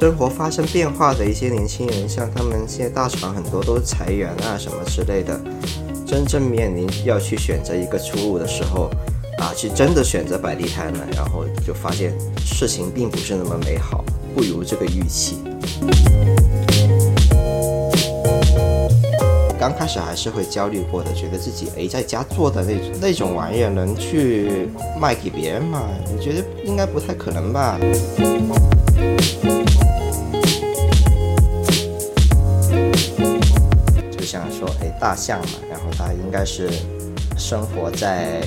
生活发生变化的一些年轻人，像他们现在大厂很多都裁员啊什么之类的，真正面临要去选择一个出路的时候，啊，去真的选择摆地摊了，然后就发现事情并不是那么美好，不如这个预期。刚开始还是会焦虑过的，觉得自己哎在家做的那那种玩意儿能去卖给别人吗？你觉得应该不太可能吧？就像说哎大象嘛，然后它应该是生活在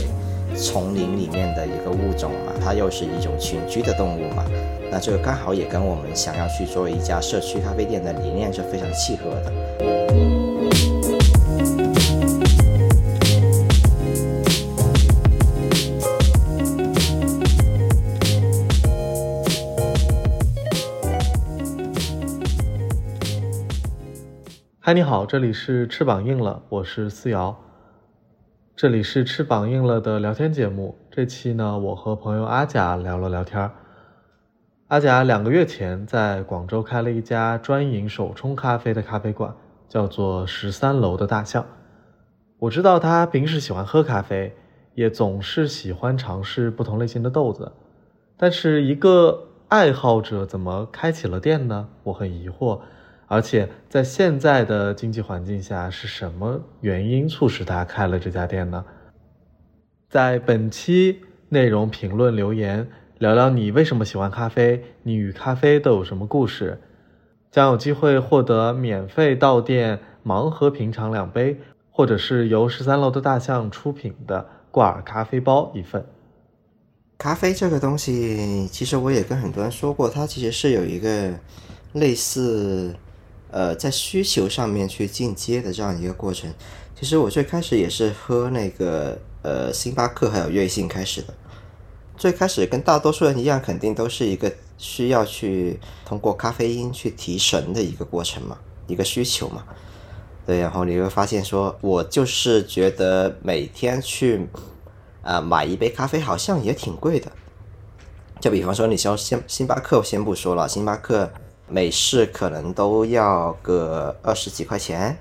丛林里面的一个物种嘛，它又是一种群居的动物嘛，那这个刚好也跟我们想要去做一家社区咖啡店的理念是非常契合的。嗨，你好，这里是翅膀硬了，我是思瑶。这里是翅膀硬了的聊天节目。这期呢，我和朋友阿甲聊了聊天。阿甲两个月前在广州开了一家专营手冲咖啡的咖啡馆，叫做十三楼的大象。我知道他平时喜欢喝咖啡，也总是喜欢尝试不同类型的豆子。但是一个爱好者怎么开起了店呢？我很疑惑。而且在现在的经济环境下，是什么原因促使他开了这家店呢？在本期内容评论留言，聊聊你为什么喜欢咖啡，你与咖啡都有什么故事，将有机会获得免费到店盲盒品尝两杯，或者是由十三楼的大象出品的挂耳咖啡包一份。咖啡这个东西，其实我也跟很多人说过，它其实是有一个类似。呃，在需求上面去进阶的这样一个过程，其实我最开始也是喝那个呃星巴克还有瑞幸开始的。最开始跟大多数人一样，肯定都是一个需要去通过咖啡因去提神的一个过程嘛，一个需求嘛。对，然后你会发现说，我就是觉得每天去啊买一杯咖啡好像也挺贵的。就比方说，你像星星巴克，先不说了，星巴克。美式可能都要个二十几块钱，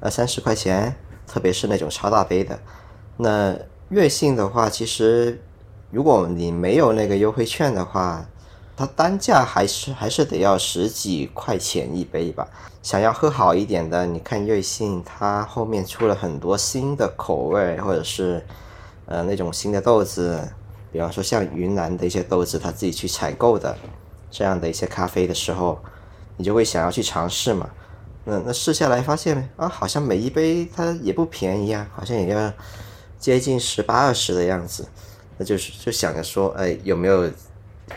二三十块钱，特别是那种超大杯的。那瑞幸的话，其实如果你没有那个优惠券的话，它单价还是还是得要十几块钱一杯吧。想要喝好一点的，你看瑞幸它后面出了很多新的口味，或者是呃那种新的豆子，比方说像云南的一些豆子，他自己去采购的。这样的一些咖啡的时候，你就会想要去尝试嘛？那那试下来发现啊，好像每一杯它也不便宜啊，好像也要接近十八二十的样子。那就是就想着说，哎，有没有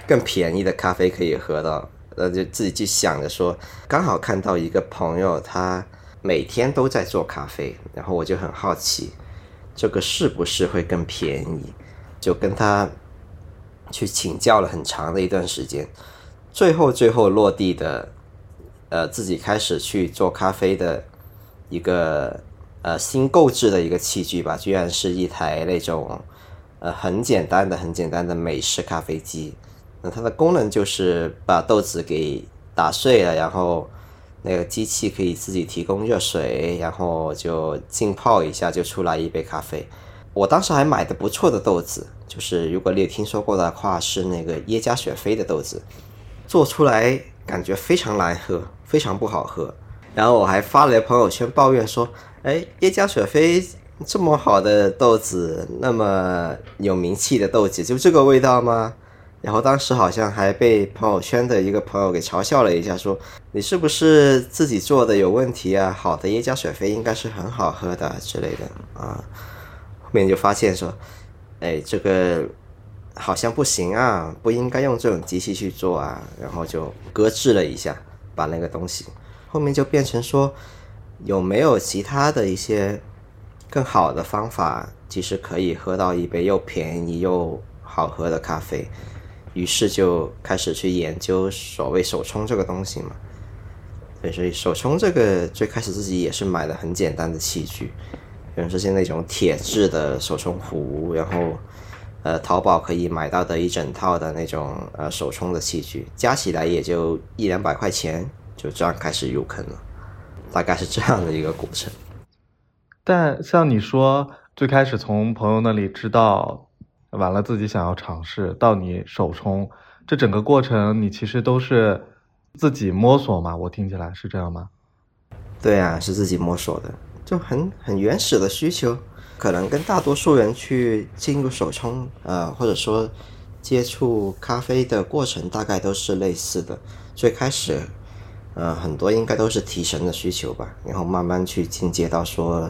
更便宜的咖啡可以喝到？那，就自己去想着说，刚好看到一个朋友他每天都在做咖啡，然后我就很好奇，这个是不是会更便宜？就跟他去请教了很长的一段时间。最后，最后落地的，呃，自己开始去做咖啡的一个呃新购置的一个器具吧，居然是一台那种呃很简单的、很简单的美式咖啡机。那它的功能就是把豆子给打碎了，然后那个机器可以自己提供热水，然后就浸泡一下就出来一杯咖啡。我当时还买的不错的豆子，就是如果你有听说过的话，是那个耶加雪菲的豆子。做出来感觉非常难喝，非常不好喝。然后我还发了朋友圈抱怨说：“哎，耶加雪菲这么好的豆子，那么有名气的豆子，就这个味道吗？”然后当时好像还被朋友圈的一个朋友给嘲笑了一下，说：“你是不是自己做的有问题啊？好的耶加雪菲应该是很好喝的之类的啊。”后面就发现说：“哎，这个。”好像不行啊，不应该用这种机器去做啊，然后就搁置了一下，把那个东西，后面就变成说有没有其他的一些更好的方法，其实可以喝到一杯又便宜又好喝的咖啡，于是就开始去研究所谓手冲这个东西嘛。对，所以手冲这个最开始自己也是买了很简单的器具，比如说像那种铁质的手冲壶，然后呃淘宝可以买到的一整套的那种呃手冲的器具，加起来也就一两百块钱，就这样开始入坑了，大概是这样的一个过程。但像你说，最开始从朋友那里知道，完了自己想要尝试，到你手冲，这整个过程你其实都是自己摸索嘛？我听起来是这样吗？对啊，是自己摸索的，就很很原始的需求，可能跟大多数人去进入手冲，呃，或者说接触咖啡的过程，大概都是类似的。最开始，呃，很多应该都是提神的需求吧，然后慢慢去进阶到说。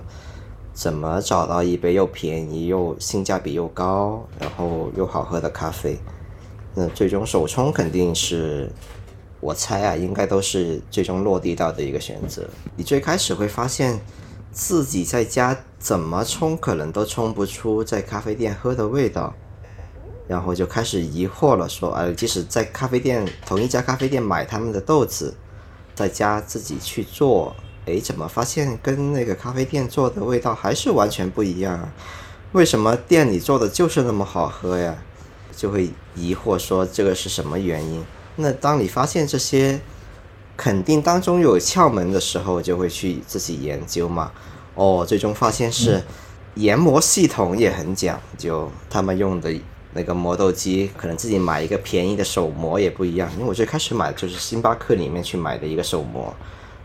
怎么找到一杯又便宜又性价比又高，然后又好喝的咖啡？那最终手冲肯定是，我猜啊，应该都是最终落地到的一个选择。你最开始会发现自己在家怎么冲，可能都冲不出在咖啡店喝的味道，然后就开始疑惑了，说，哎，即使在咖啡店同一家咖啡店买他们的豆子，在家自己去做。哎，怎么发现跟那个咖啡店做的味道还是完全不一样？为什么店里做的就是那么好喝呀？就会疑惑说这个是什么原因？那当你发现这些肯定当中有窍门的时候，就会去自己研究嘛。哦，最终发现是研磨系统也很讲究，他们用的那个磨豆机，可能自己买一个便宜的手磨也不一样。因为我最开始买就是星巴克里面去买的一个手磨。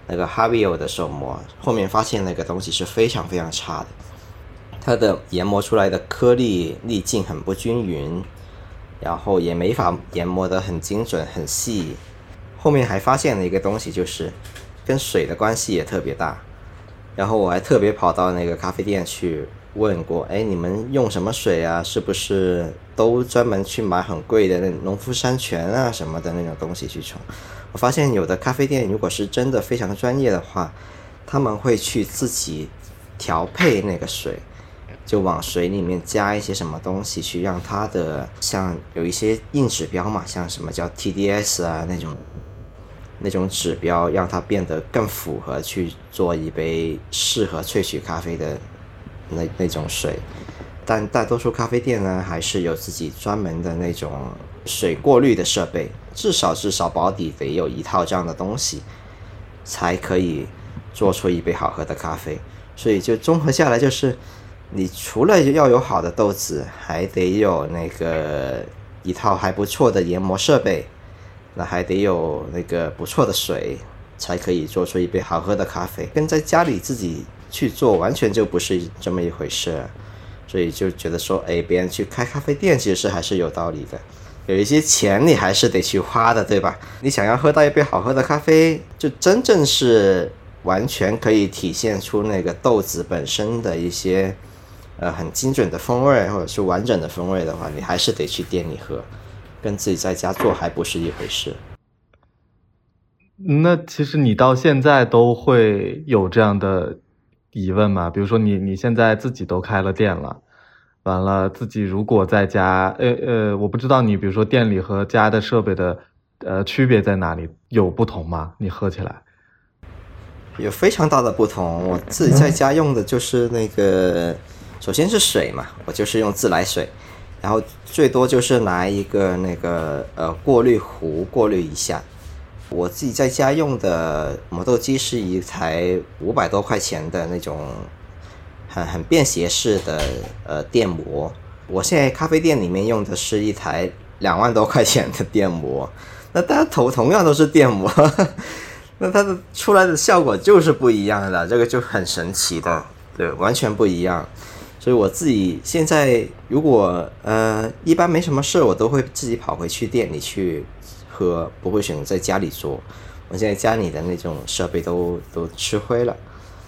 那个 Havio 的手磨，后面发现那个东西是非常非常差的，它的研磨出来的颗粒粒径很不均匀，然后也没法研磨得很精准很细。后面还发现了一个东西，就是跟水的关系也特别大。然后我还特别跑到那个咖啡店去问过，哎，你们用什么水啊？是不是都专门去买很贵的那农夫山泉啊什么的那种东西去冲？我发现有的咖啡店，如果是真的非常专业的话，他们会去自己调配那个水，就往水里面加一些什么东西，去让它的像有一些硬指标嘛，像什么叫 TDS 啊那种那种指标，让它变得更符合去做一杯适合萃取咖啡的那那种水。但大多数咖啡店呢，还是有自己专门的那种水过滤的设备。至少至少保底得有一套这样的东西，才可以做出一杯好喝的咖啡。所以就综合下来，就是你除了要有好的豆子，还得有那个一套还不错的研磨设备，那还得有那个不错的水，才可以做出一杯好喝的咖啡。跟在家里自己去做完全就不是这么一回事。所以就觉得说，哎，别人去开咖啡店，其实还是有道理的。有一些钱你还是得去花的，对吧？你想要喝到一杯好喝的咖啡，就真正是完全可以体现出那个豆子本身的一些呃很精准的风味，或者是完整的风味的话，你还是得去店里喝，跟自己在家做还不是一回事。那其实你到现在都会有这样的疑问吗？比如说你你现在自己都开了店了。完了，自己如果在家，呃呃，我不知道你，比如说店里和家的设备的，呃，区别在哪里？有不同吗？你喝起来有非常大的不同。我自己在家用的就是那个，首先是水嘛，我就是用自来水，然后最多就是拿一个那个呃过滤壶过滤一下。我自己在家用的磨豆机是一台五百多块钱的那种。很很便携式的呃电磨，我现在咖啡店里面用的是一台两万多块钱的电磨，那大家同同样都是电磨，那它的出来的效果就是不一样的，这个就很神奇的，对，完全不一样。所以我自己现在如果呃一般没什么事，我都会自己跑回去店里去喝，不会选择在家里做。我现在家里的那种设备都都吃灰了。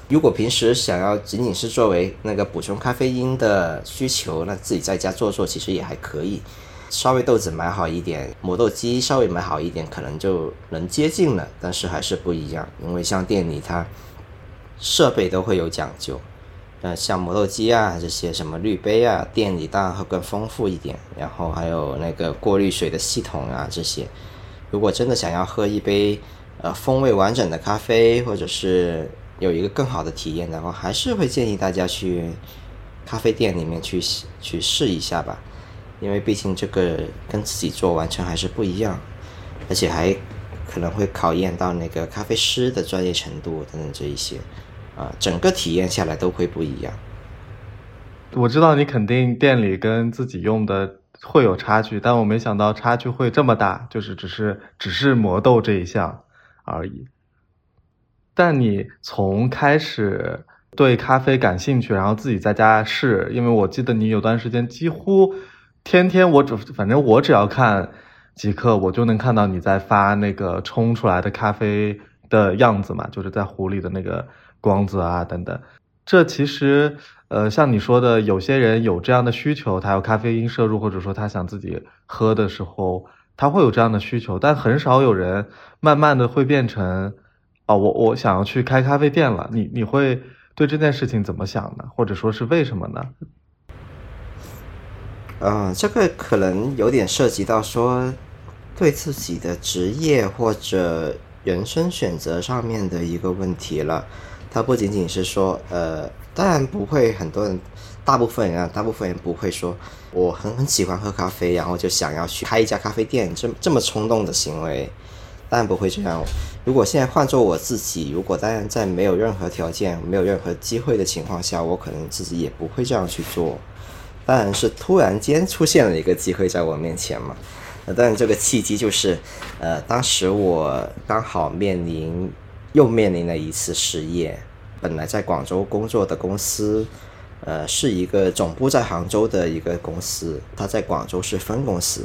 如果平时想要仅仅是作为那个补充咖啡因的需求，那自己在家做做其实也还可以。稍微豆子买好一点，磨豆机稍微买好一点，可能就能接近了。但是还是不一样，因为像店里它设备都会有讲究。呃，像磨豆机啊这些什么滤杯啊，店里当然会更丰富一点。然后还有那个过滤水的系统啊这些。如果真的想要喝一杯。呃风味完整的咖啡，或者是有一个更好的体验的话，还是会建议大家去咖啡店里面去去试一下吧，因为毕竟这个跟自己做完全还是不一样，而且还可能会考验到那个咖啡师的专业程度等等这一些，啊，整个体验下来都会不一样。我知道你肯定店里跟自己用的会有差距，但我没想到差距会这么大，就是只是只是磨豆这一项而已。但你从开始对咖啡感兴趣，然后自己在家试，因为我记得你有段时间几乎天天，我只反正我只要看即刻，我就能看到你在发那个冲出来的咖啡的样子嘛，就是在壶里的那个光泽啊等等。这其实。呃，像你说的，有些人有这样的需求，他有咖啡因摄入，或者说他想自己喝的时候，他会有这样的需求，但很少有人慢慢的会变成，哦，我我想要去开咖啡店了。你你会对这件事情怎么想呢？或者说是为什么呢？嗯，这个可能有点涉及到说对自己的职业或者人生选择上面的一个问题了。它不仅仅是说，呃。当然不会，很多人，大部分人啊，大部分人不会说我很很喜欢喝咖啡，然后就想要去开一家咖啡店，这这么冲动的行为，当然不会这样。如果现在换做我自己，如果当然在没有任何条件、没有任何机会的情况下，我可能自己也不会这样去做。当然是突然间出现了一个机会在我面前嘛。呃，当然这个契机就是，呃，当时我刚好面临又面临了一次失业。本来在广州工作的公司，呃，是一个总部在杭州的一个公司，它在广州是分公司。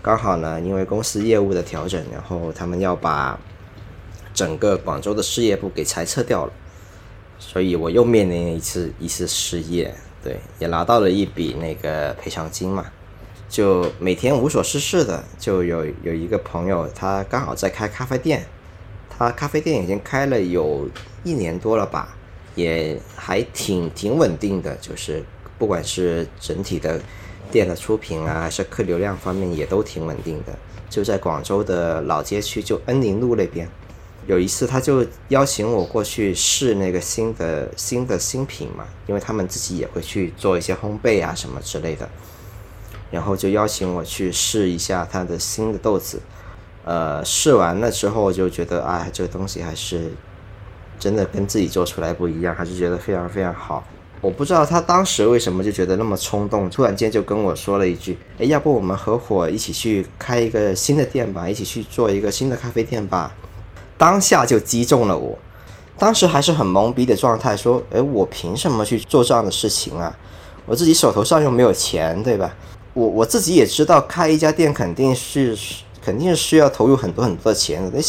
刚好呢，因为公司业务的调整，然后他们要把整个广州的事业部给裁撤掉了，所以我又面临一次一次失业，对，也拿到了一笔那个赔偿金嘛。就每天无所事事的，就有有一个朋友，他刚好在开咖啡店。他咖啡店已经开了有一年多了吧，也还挺挺稳定的，就是不管是整体的店的出品啊，还是客流量方面也都挺稳定的。就在广州的老街区，就恩宁路那边。有一次他就邀请我过去试那个新的新的新品嘛，因为他们自己也会去做一些烘焙啊什么之类的，然后就邀请我去试一下他的新的豆子。呃，试完了之后就觉得，哎，这个东西还是真的跟自己做出来不一样，还是觉得非常非常好。我不知道他当时为什么就觉得那么冲动，突然间就跟我说了一句：“哎，要不我们合伙一起去开一个新的店吧，一起去做一个新的咖啡店吧。”当下就击中了我，当时还是很懵逼的状态，说：“哎，我凭什么去做这样的事情啊？我自己手头上又没有钱，对吧？我我自己也知道，开一家店肯定是。”肯定是需要投入很多很多的钱的。你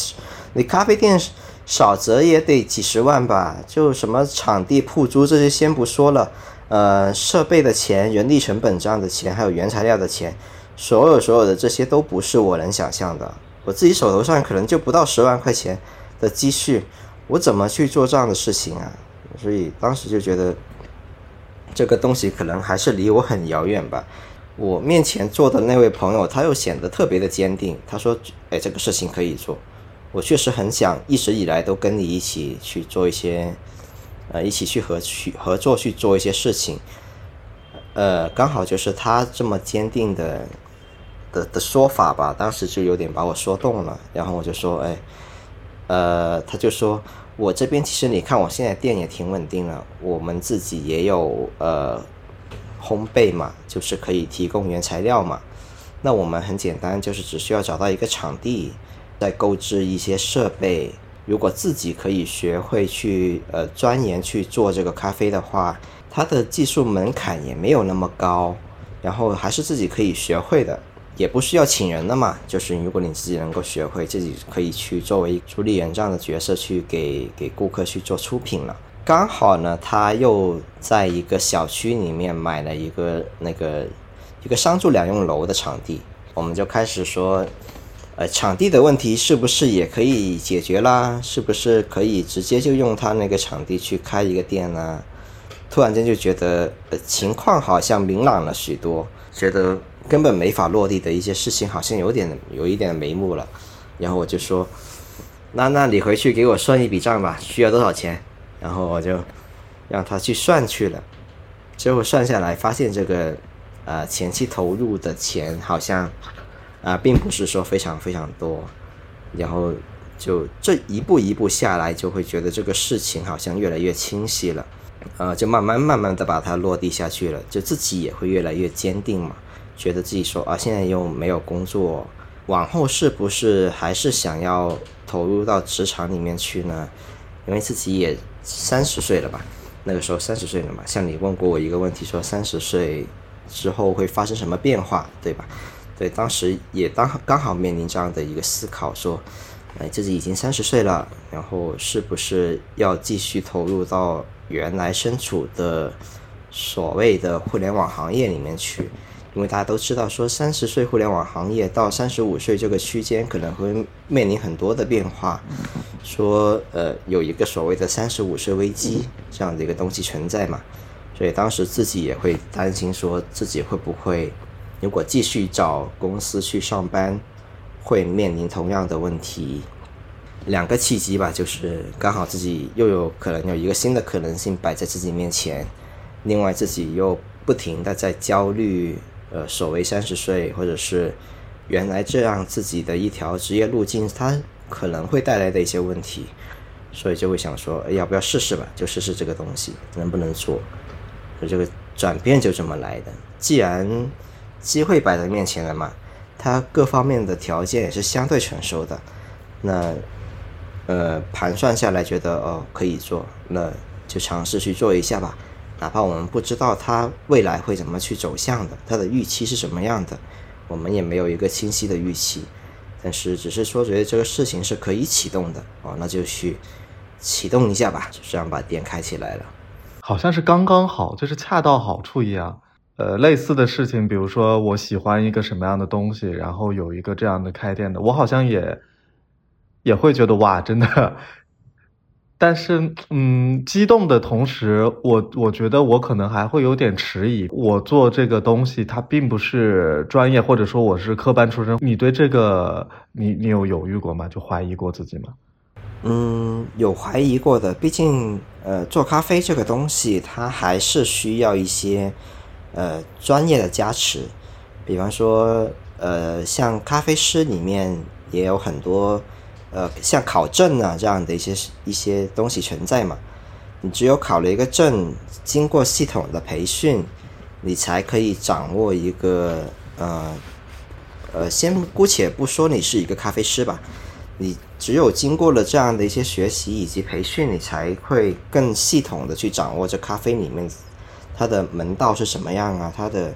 你咖啡店少则也得几十万吧？就什么场地铺租这些先不说了，呃，设备的钱、人力成本这样的钱，还有原材料的钱，所有所有的这些都不是我能想象的。我自己手头上可能就不到十万块钱的积蓄，我怎么去做这样的事情啊？所以当时就觉得这个东西可能还是离我很遥远吧。我面前坐的那位朋友，他又显得特别的坚定。他说：“哎，这个事情可以做。”我确实很想一直以来都跟你一起去做一些，呃，一起去合去合作去做一些事情。呃，刚好就是他这么坚定的的的说法吧，当时就有点把我说动了。然后我就说：“哎，呃，他就说我这边其实你看，我现在店也挺稳定了，我们自己也有呃。”烘焙嘛，就是可以提供原材料嘛。那我们很简单，就是只需要找到一个场地，再购置一些设备。如果自己可以学会去呃钻研去做这个咖啡的话，它的技术门槛也没有那么高，然后还是自己可以学会的，也不需要请人的嘛。就是如果你自己能够学会，自己可以去作为主理人这样的角色去给给顾客去做出品了。刚好呢，他又在一个小区里面买了一个那个一个商住两用楼的场地，我们就开始说，呃，场地的问题是不是也可以解决啦？是不是可以直接就用他那个场地去开一个店呢？突然间就觉得，呃，情况好像明朗了许多，觉得根本没法落地的一些事情好像有点有一点眉目了，然后我就说。那那你回去给我算一笔账吧，需要多少钱？然后我就让他去算去了，最后算下来发现这个呃前期投入的钱好像啊并不是说非常非常多，然后就这一步一步下来，就会觉得这个事情好像越来越清晰了，呃，就慢慢慢慢的把它落地下去了，就自己也会越来越坚定嘛，觉得自己说啊现在又没有工作，往后是不是还是想要投入到职场里面去呢？因为自己也三十岁了吧，那个时候三十岁了嘛。像你问过我一个问题，说三十岁之后会发生什么变化，对吧？对，当时也当刚好面临这样的一个思考，说，哎，自己已经三十岁了，然后是不是要继续投入到原来身处的所谓的互联网行业里面去？因为大家都知道，说三十岁互联网行业到三十五岁这个区间可能会面临很多的变化，说呃有一个所谓的三十五岁危机这样的一个东西存在嘛，所以当时自己也会担心，说自己会不会如果继续找公司去上班，会面临同样的问题。两个契机吧，就是刚好自己又有可能有一个新的可能性摆在自己面前，另外自己又不停的在焦虑。呃，所谓三十岁，或者是原来这样自己的一条职业路径，它可能会带来的一些问题，所以就会想说，要不要试试吧？就试试这个东西能不能做。这个转变就这么来的。既然机会摆在面前了嘛，它各方面的条件也是相对成熟的，那呃盘算下来觉得哦可以做，那就尝试去做一下吧。哪怕我们不知道它未来会怎么去走向的，它的预期是什么样的，我们也没有一个清晰的预期。但是只是说觉得这个事情是可以启动的哦，那就去启动一下吧，就这样把店开起来了。好像是刚刚好，就是恰到好处一样。呃，类似的事情，比如说我喜欢一个什么样的东西，然后有一个这样的开店的，我好像也也会觉得哇，真的。但是，嗯，激动的同时，我我觉得我可能还会有点迟疑。我做这个东西，它并不是专业，或者说我是科班出身。你对这个，你你有犹豫过吗？就怀疑过自己吗？嗯，有怀疑过的。毕竟，呃，做咖啡这个东西，它还是需要一些呃专业的加持。比方说，呃，像咖啡师里面也有很多。呃，像考证啊这样的一些一些东西存在嘛，你只有考了一个证，经过系统的培训，你才可以掌握一个呃呃，先姑且不说你是一个咖啡师吧，你只有经过了这样的一些学习以及培训，你才会更系统的去掌握这咖啡里面它的门道是什么样啊，它的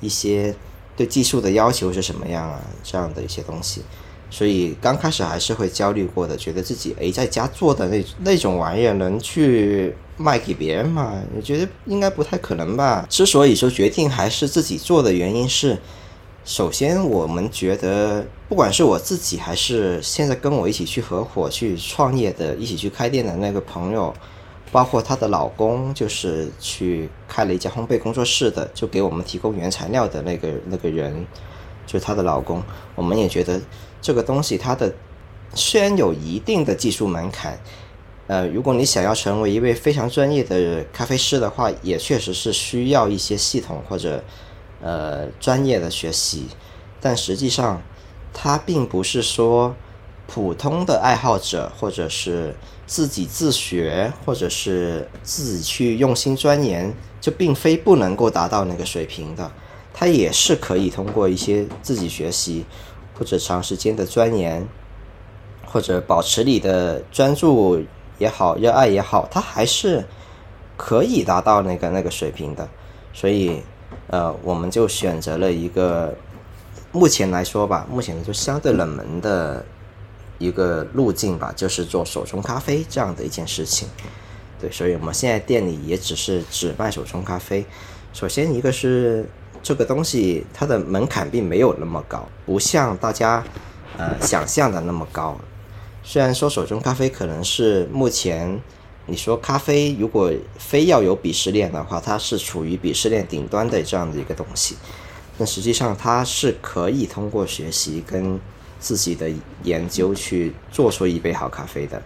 一些对技术的要求是什么样啊，这样的一些东西。所以刚开始还是会焦虑过的，觉得自己诶在家做的那那种玩意儿能去卖给别人吗？我觉得应该不太可能吧。之所以说决定还是自己做的原因是，首先我们觉得，不管是我自己还是现在跟我一起去合伙去创业的、一起去开店的那个朋友，包括她的老公，就是去开了一家烘焙工作室的，就给我们提供原材料的那个那个人，就是她的老公，我们也觉得。这个东西它的虽然有一定的技术门槛，呃，如果你想要成为一位非常专业的咖啡师的话，也确实是需要一些系统或者呃专业的学习。但实际上，它并不是说普通的爱好者或者是自己自学或者是自己去用心钻研，就并非不能够达到那个水平的。它也是可以通过一些自己学习。或者长时间的钻研，或者保持你的专注也好，热爱也好，它还是可以达到那个那个水平的。所以，呃，我们就选择了一个目前来说吧，目前就相对冷门的一个路径吧，就是做手冲咖啡这样的一件事情。对，所以我们现在店里也只是只卖手冲咖啡。首先，一个是。这个东西它的门槛并没有那么高，不像大家呃想象的那么高。虽然说手冲咖啡可能是目前你说咖啡如果非要有鄙视链的话，它是处于鄙视链顶端的这样的一个东西，但实际上它是可以通过学习跟自己的研究去做出一杯好咖啡的。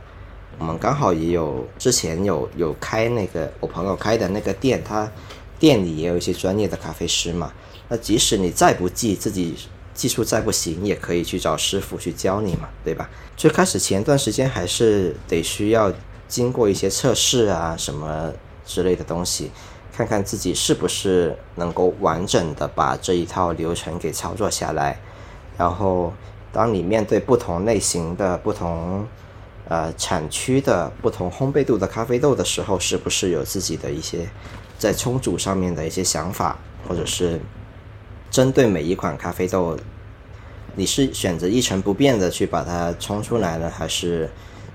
我们刚好也有之前有有开那个我朋友开的那个店，他店里也有一些专业的咖啡师嘛。那即使你再不济，自己技术再不行，也可以去找师傅去教你嘛，对吧？最开始前段时间还是得需要经过一些测试啊什么之类的东西，看看自己是不是能够完整的把这一套流程给操作下来。然后，当你面对不同类型的不同。呃，产区的不同烘焙度的咖啡豆的时候，是不是有自己的一些在冲煮上面的一些想法，或者是针对每一款咖啡豆，你是选择一成不变的去把它冲出来呢，还是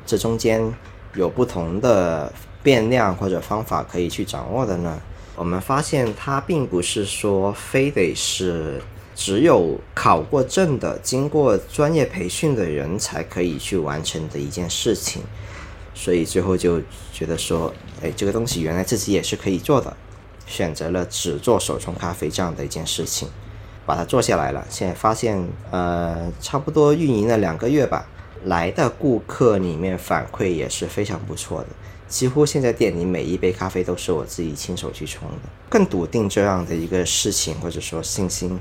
这中间有不同的变量或者方法可以去掌握的呢？我们发现它并不是说非得是。只有考过证的、经过专业培训的人才可以去完成的一件事情，所以最后就觉得说，哎，这个东西原来自己也是可以做的，选择了只做手冲咖啡这样的一件事情，把它做下来了。现在发现，呃，差不多运营了两个月吧，来的顾客里面反馈也是非常不错的，几乎现在店里每一杯咖啡都是我自己亲手去冲的，更笃定这样的一个事情或者说信心。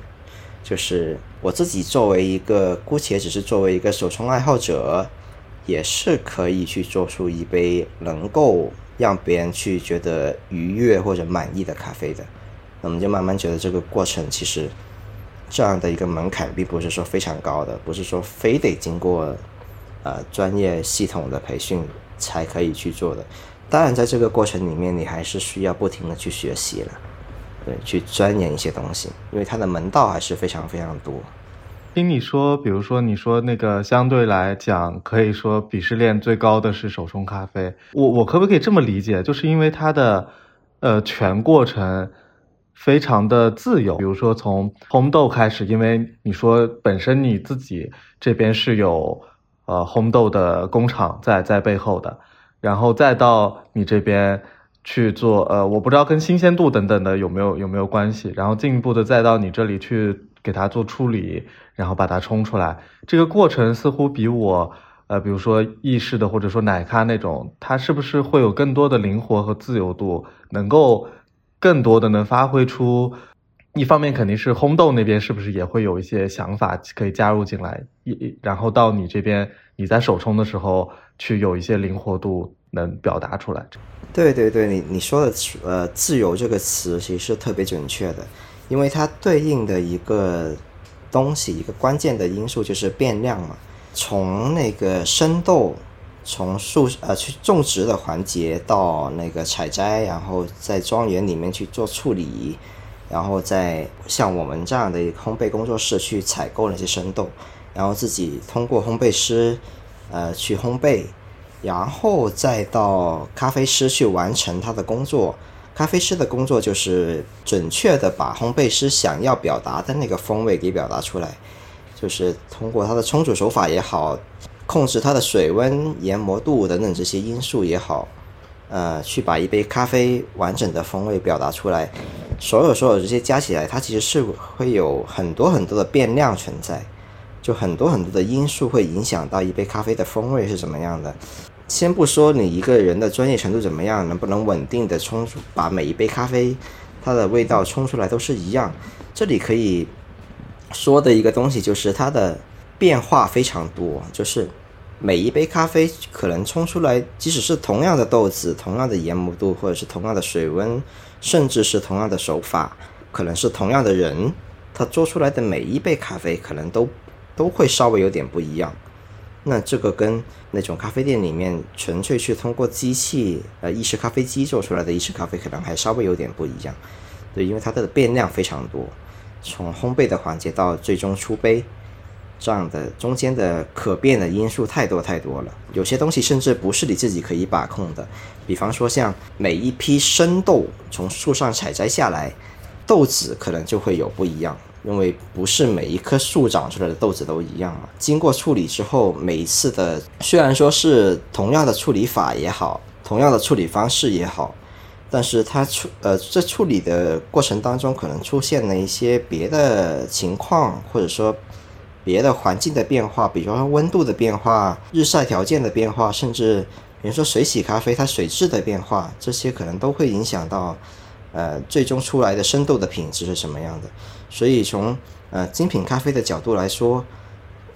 就是我自己作为一个，姑且只是作为一个手冲爱好者，也是可以去做出一杯能够让别人去觉得愉悦或者满意的咖啡的。那么就慢慢觉得这个过程其实这样的一个门槛并不是说非常高的，不是说非得经过呃专业系统的培训才可以去做的。当然，在这个过程里面，你还是需要不停的去学习了。对，去钻研一些东西，因为它的门道还是非常非常多。听你说，比如说你说那个相对来讲，可以说鄙视链最高的是手冲咖啡。我我可不可以这么理解？就是因为它的呃全过程非常的自由。比如说从烘豆开始，因为你说本身你自己这边是有呃烘豆的工厂在在背后的，然后再到你这边。去做呃，我不知道跟新鲜度等等的有没有有没有关系，然后进一步的再到你这里去给它做处理，然后把它冲出来，这个过程似乎比我呃，比如说意式的或者说奶咖那种，它是不是会有更多的灵活和自由度，能够更多的能发挥出，一方面肯定是烘豆那边是不是也会有一些想法可以加入进来，一然后到你这边你在手冲的时候去有一些灵活度能表达出来。对对对，你你说的呃“自由”这个词其实是特别准确的，因为它对应的一个东西，一个关键的因素就是变量嘛。从那个生豆，从树呃去种植的环节到那个采摘，然后在庄园里面去做处理，然后再像我们这样的烘焙工作室去采购那些生豆，然后自己通过烘焙师呃去烘焙。然后再到咖啡师去完成他的工作，咖啡师的工作就是准确的把烘焙师想要表达的那个风味给表达出来，就是通过他的冲煮手法也好，控制它的水温、研磨度等等这些因素也好，呃，去把一杯咖啡完整的风味表达出来。所有所有这些加起来，它其实是会有很多很多的变量存在。就很多很多的因素会影响到一杯咖啡的风味是怎么样的。先不说你一个人的专业程度怎么样，能不能稳定的冲出把每一杯咖啡它的味道冲出来都是一样。这里可以说的一个东西就是它的变化非常多，就是每一杯咖啡可能冲出来，即使是同样的豆子、同样的研磨度，或者是同样的水温，甚至是同样的手法，可能是同样的人，他做出来的每一杯咖啡可能都。都会稍微有点不一样，那这个跟那种咖啡店里面纯粹去通过机器呃意式咖啡机做出来的意式咖啡可能还稍微有点不一样，对，因为它的变量非常多，从烘焙的环节到最终出杯，这样的中间的可变的因素太多太多了，有些东西甚至不是你自己可以把控的，比方说像每一批生豆从树上采摘下来，豆子可能就会有不一样。因为不是每一棵树长出来的豆子都一样嘛，经过处理之后，每一次的虽然说是同样的处理法也好，同样的处理方式也好，但是它处呃在处理的过程当中，可能出现了一些别的情况，或者说别的环境的变化，比如说温度的变化、日晒条件的变化，甚至比如说水洗咖啡它水质的变化，这些可能都会影响到呃最终出来的生豆的品质是什么样的。所以从呃精品咖啡的角度来说，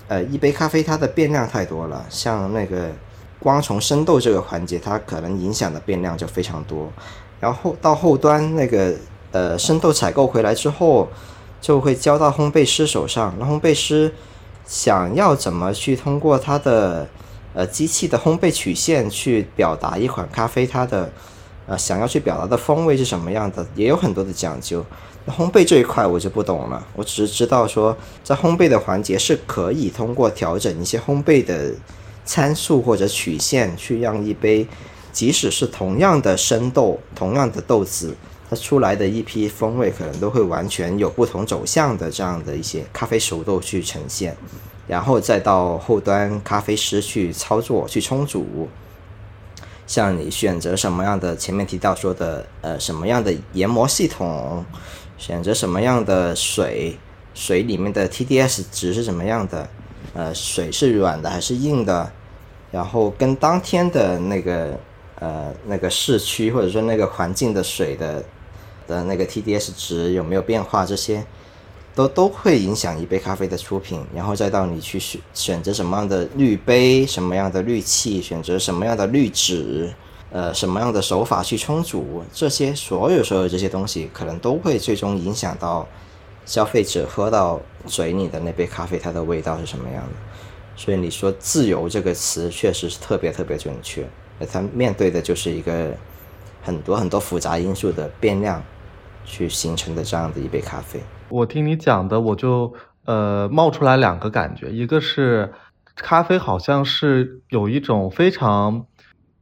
呃一杯咖啡它的变量太多了，像那个光从生豆这个环节，它可能影响的变量就非常多。然后到后端那个呃生豆采购回来之后。就会交到烘焙师手上，那烘焙师想要怎么去通过他的呃机器的烘焙曲线去表达一款咖啡它的呃想要去表达的风味是什么样的，也有很多的讲究。那烘焙这一块我就不懂了，我只是知道说在烘焙的环节是可以通过调整一些烘焙的参数或者曲线，去让一杯即使是同样的生豆、同样的豆子。它出来的一批风味可能都会完全有不同走向的这样的一些咖啡熟豆去呈现，然后再到后端咖啡师去操作去冲煮，像你选择什么样的前面提到说的呃什么样的研磨系统，选择什么样的水，水里面的 TDS 值是什么样的，呃水是软的还是硬的，然后跟当天的那个呃那个市区或者说那个环境的水的。的那个 TDS 值有没有变化？这些都都会影响一杯咖啡的出品，然后再到你去选选择什么样的滤杯、什么样的滤器、选择什么样的滤纸、呃什么样的手法去冲煮，这些所有所有这些东西，可能都会最终影响到消费者喝到嘴里的那杯咖啡它的味道是什么样的。所以你说“自由”这个词确实是特别特别准确，它面对的就是一个很多很多复杂因素的变量。去形成的这样的一杯咖啡，我听你讲的，我就呃冒出来两个感觉，一个是咖啡好像是有一种非常，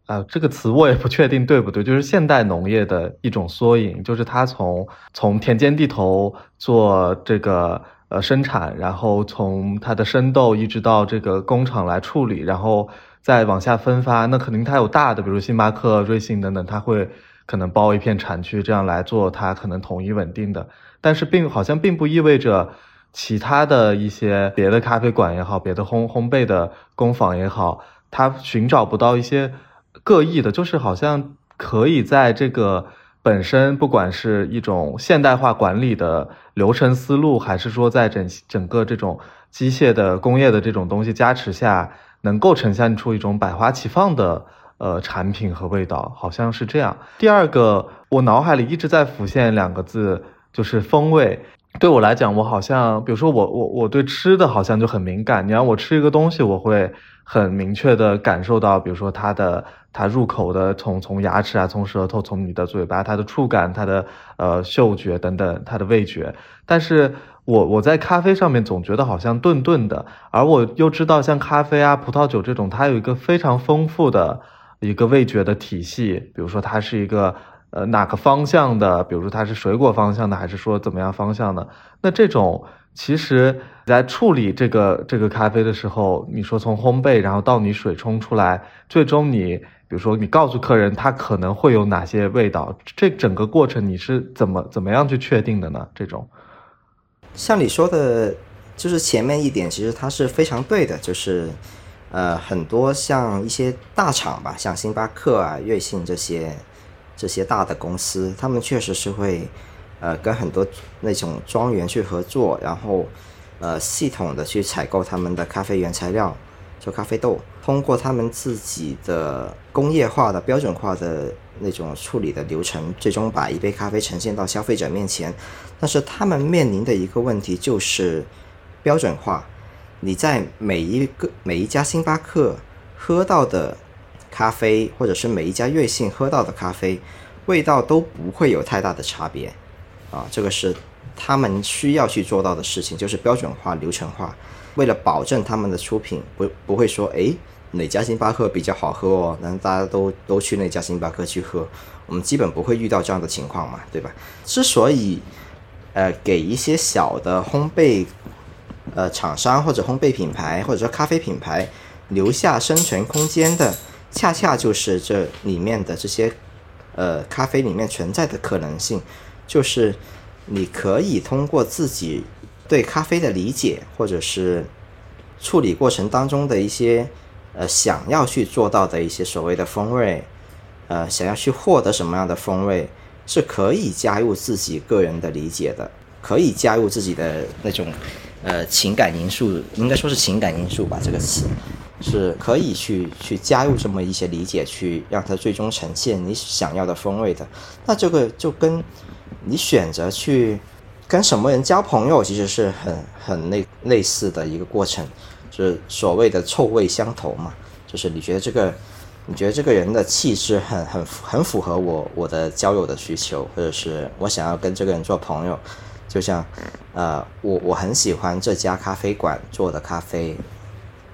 啊这个词我也不确定对不对，就是现代农业的一种缩影，就是它从从田间地头做这个呃生产，然后从它的生豆一直到这个工厂来处理，然后再往下分发，那肯定它有大的，比如星巴克、瑞幸等等，它会。可能包一片产区这样来做，它可能统一稳定的，但是并好像并不意味着其他的一些别的咖啡馆也好，别的烘烘焙的工坊也好，它寻找不到一些各异的，就是好像可以在这个本身，不管是一种现代化管理的流程思路，还是说在整整个这种机械的工业的这种东西加持下，能够呈现出一种百花齐放的。呃，产品和味道好像是这样。第二个，我脑海里一直在浮现两个字，就是风味。对我来讲，我好像，比如说我我我对吃的好像就很敏感。你让我吃一个东西，我会很明确的感受到，比如说它的它入口的，从从牙齿啊，从舌头，从你的嘴巴，它的触感，它的呃嗅觉等等，它的味觉。但是我我在咖啡上面总觉得好像顿顿的，而我又知道像咖啡啊、葡萄酒这种，它有一个非常丰富的。一个味觉的体系，比如说它是一个呃哪个方向的，比如说它是水果方向的，还是说怎么样方向的？那这种其实，在处理这个这个咖啡的时候，你说从烘焙，然后到你水冲出来，最终你比如说你告诉客人它可能会有哪些味道，这整个过程你是怎么怎么样去确定的呢？这种，像你说的，就是前面一点，其实它是非常对的，就是。呃，很多像一些大厂吧，像星巴克啊、瑞幸这些这些大的公司，他们确实是会呃跟很多那种庄园去合作，然后呃系统的去采购他们的咖啡原材料，做咖啡豆，通过他们自己的工业化的标准化的那种处理的流程，最终把一杯咖啡呈现到消费者面前。但是他们面临的一个问题就是标准化。你在每一个每一家星巴克喝到的咖啡，或者是每一家瑞幸喝到的咖啡，味道都不会有太大的差别，啊，这个是他们需要去做到的事情，就是标准化、流程化。为了保证他们的出品不不会说，哎，哪家星巴克比较好喝哦，那大家都都去那家星巴克去喝，我们基本不会遇到这样的情况嘛，对吧？之所以，呃，给一些小的烘焙。呃，厂商或者烘焙品牌，或者说咖啡品牌留下生存空间的，恰恰就是这里面的这些呃咖啡里面存在的可能性，就是你可以通过自己对咖啡的理解，或者是处理过程当中的一些呃想要去做到的一些所谓的风味，呃想要去获得什么样的风味，是可以加入自己个人的理解的，可以加入自己的那种呃情感因素，应该说是情感因素吧，这个词。是可以去去加入这么一些理解，去让它最终呈现你想要的风味的。那这个就跟你选择去。跟什么人交朋友，其实是很很类类似的一个过程，就是所谓的臭味相投嘛。就是你觉得这个，你觉得这个人的气质很很很符合我我的交友的需求，或者是我想要跟这个人做朋友。就像，呃，我我很喜欢这家咖啡馆做的咖啡，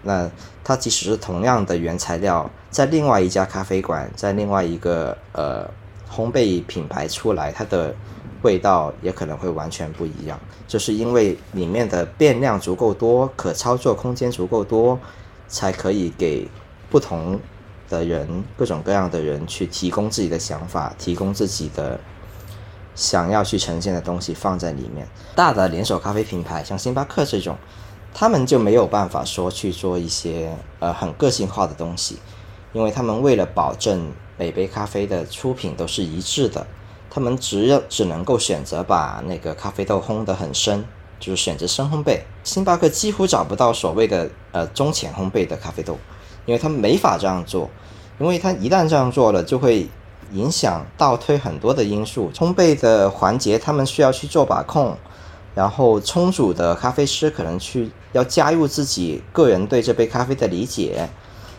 那它即使是同样的原材料，在另外一家咖啡馆，在另外一个呃烘焙品牌出来，它的。味道也可能会完全不一样，就是因为里面的变量足够多，可操作空间足够多，才可以给不同的人、各种各样的人去提供自己的想法，提供自己的想要去呈现的东西放在里面。大的连锁咖啡品牌，像星巴克这种，他们就没有办法说去做一些呃很个性化的东西，因为他们为了保证每杯咖啡的出品都是一致的。他们只有只能够选择把那个咖啡豆烘得很深，就是选择深烘焙。星巴克几乎找不到所谓的呃中浅烘焙的咖啡豆，因为他们没法这样做，因为他一旦这样做了，就会影响倒推很多的因素。烘焙的环节他们需要去做把控，然后冲煮的咖啡师可能去要加入自己个人对这杯咖啡的理解。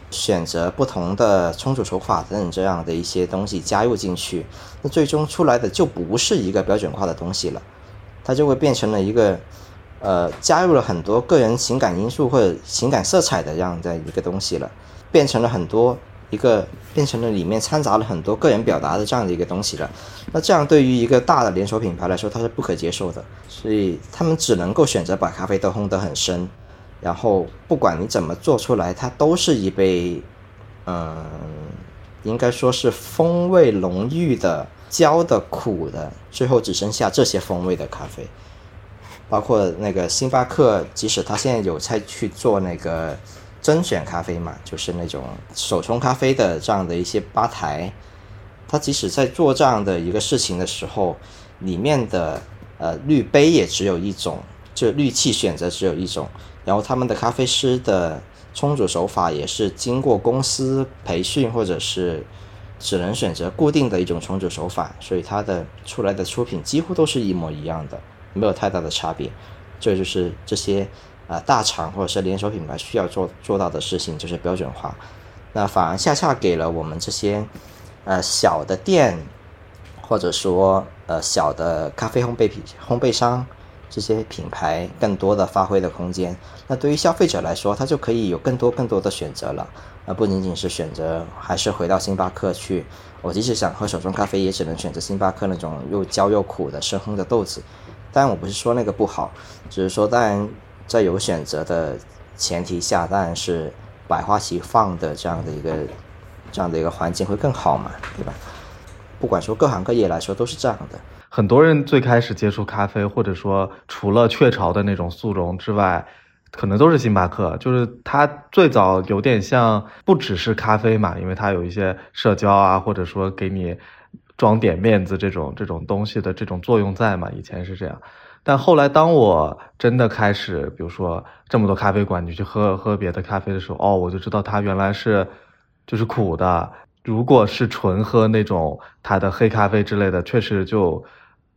选择不同的冲煮手法等等这样的一些东西加入进去，那最终出来的就不是一个标准化的东西了，它就会变成了一个，呃，加入了很多个人情感因素或者情感色彩的这样的一个东西了，变成了很多一个变成了里面掺杂了很多个人表达的这样的一个东西了，那这样对于一个大的连锁品牌来说，它是不可接受的，所以他们只能够选择把咖啡豆烘得很深。然后不管你怎么做出来，它都是一杯，嗯，应该说是风味浓郁的、焦的、苦的，最后只剩下这些风味的咖啡。包括那个星巴克，即使它现在有在去做那个甄选咖啡嘛，就是那种手冲咖啡的这样的一些吧台，它即使在做这样的一个事情的时候，里面的呃滤杯也只有一种，就滤器选择只有一种。然后他们的咖啡师的冲煮手法也是经过公司培训，或者是只能选择固定的一种冲煮手法，所以它的出来的出品几乎都是一模一样的，没有太大的差别。这就是这些啊大厂或者是连锁品牌需要做做到的事情，就是标准化。那反而恰恰给了我们这些呃小的店，或者说呃小的咖啡烘焙品烘焙商。这些品牌更多的发挥的空间，那对于消费者来说，他就可以有更多更多的选择了，而不仅仅是选择还是回到星巴克去。我即使想喝手冲咖啡，也只能选择星巴克那种又焦又苦的深烘的豆子。当然，我不是说那个不好，只是说，当然在有选择的前提下，当然是百花齐放的这样的一个这样的一个环境会更好嘛，对吧？不管说各行各业来说都是这样的。很多人最开始接触咖啡，或者说除了雀巢的那种速溶之外，可能都是星巴克。就是它最早有点像，不只是咖啡嘛，因为它有一些社交啊，或者说给你装点面子这种这种东西的这种作用在嘛。以前是这样，但后来当我真的开始，比如说这么多咖啡馆，你去喝喝别的咖啡的时候，哦，我就知道它原来是就是苦的。如果是纯喝那种它的黑咖啡之类的，确实就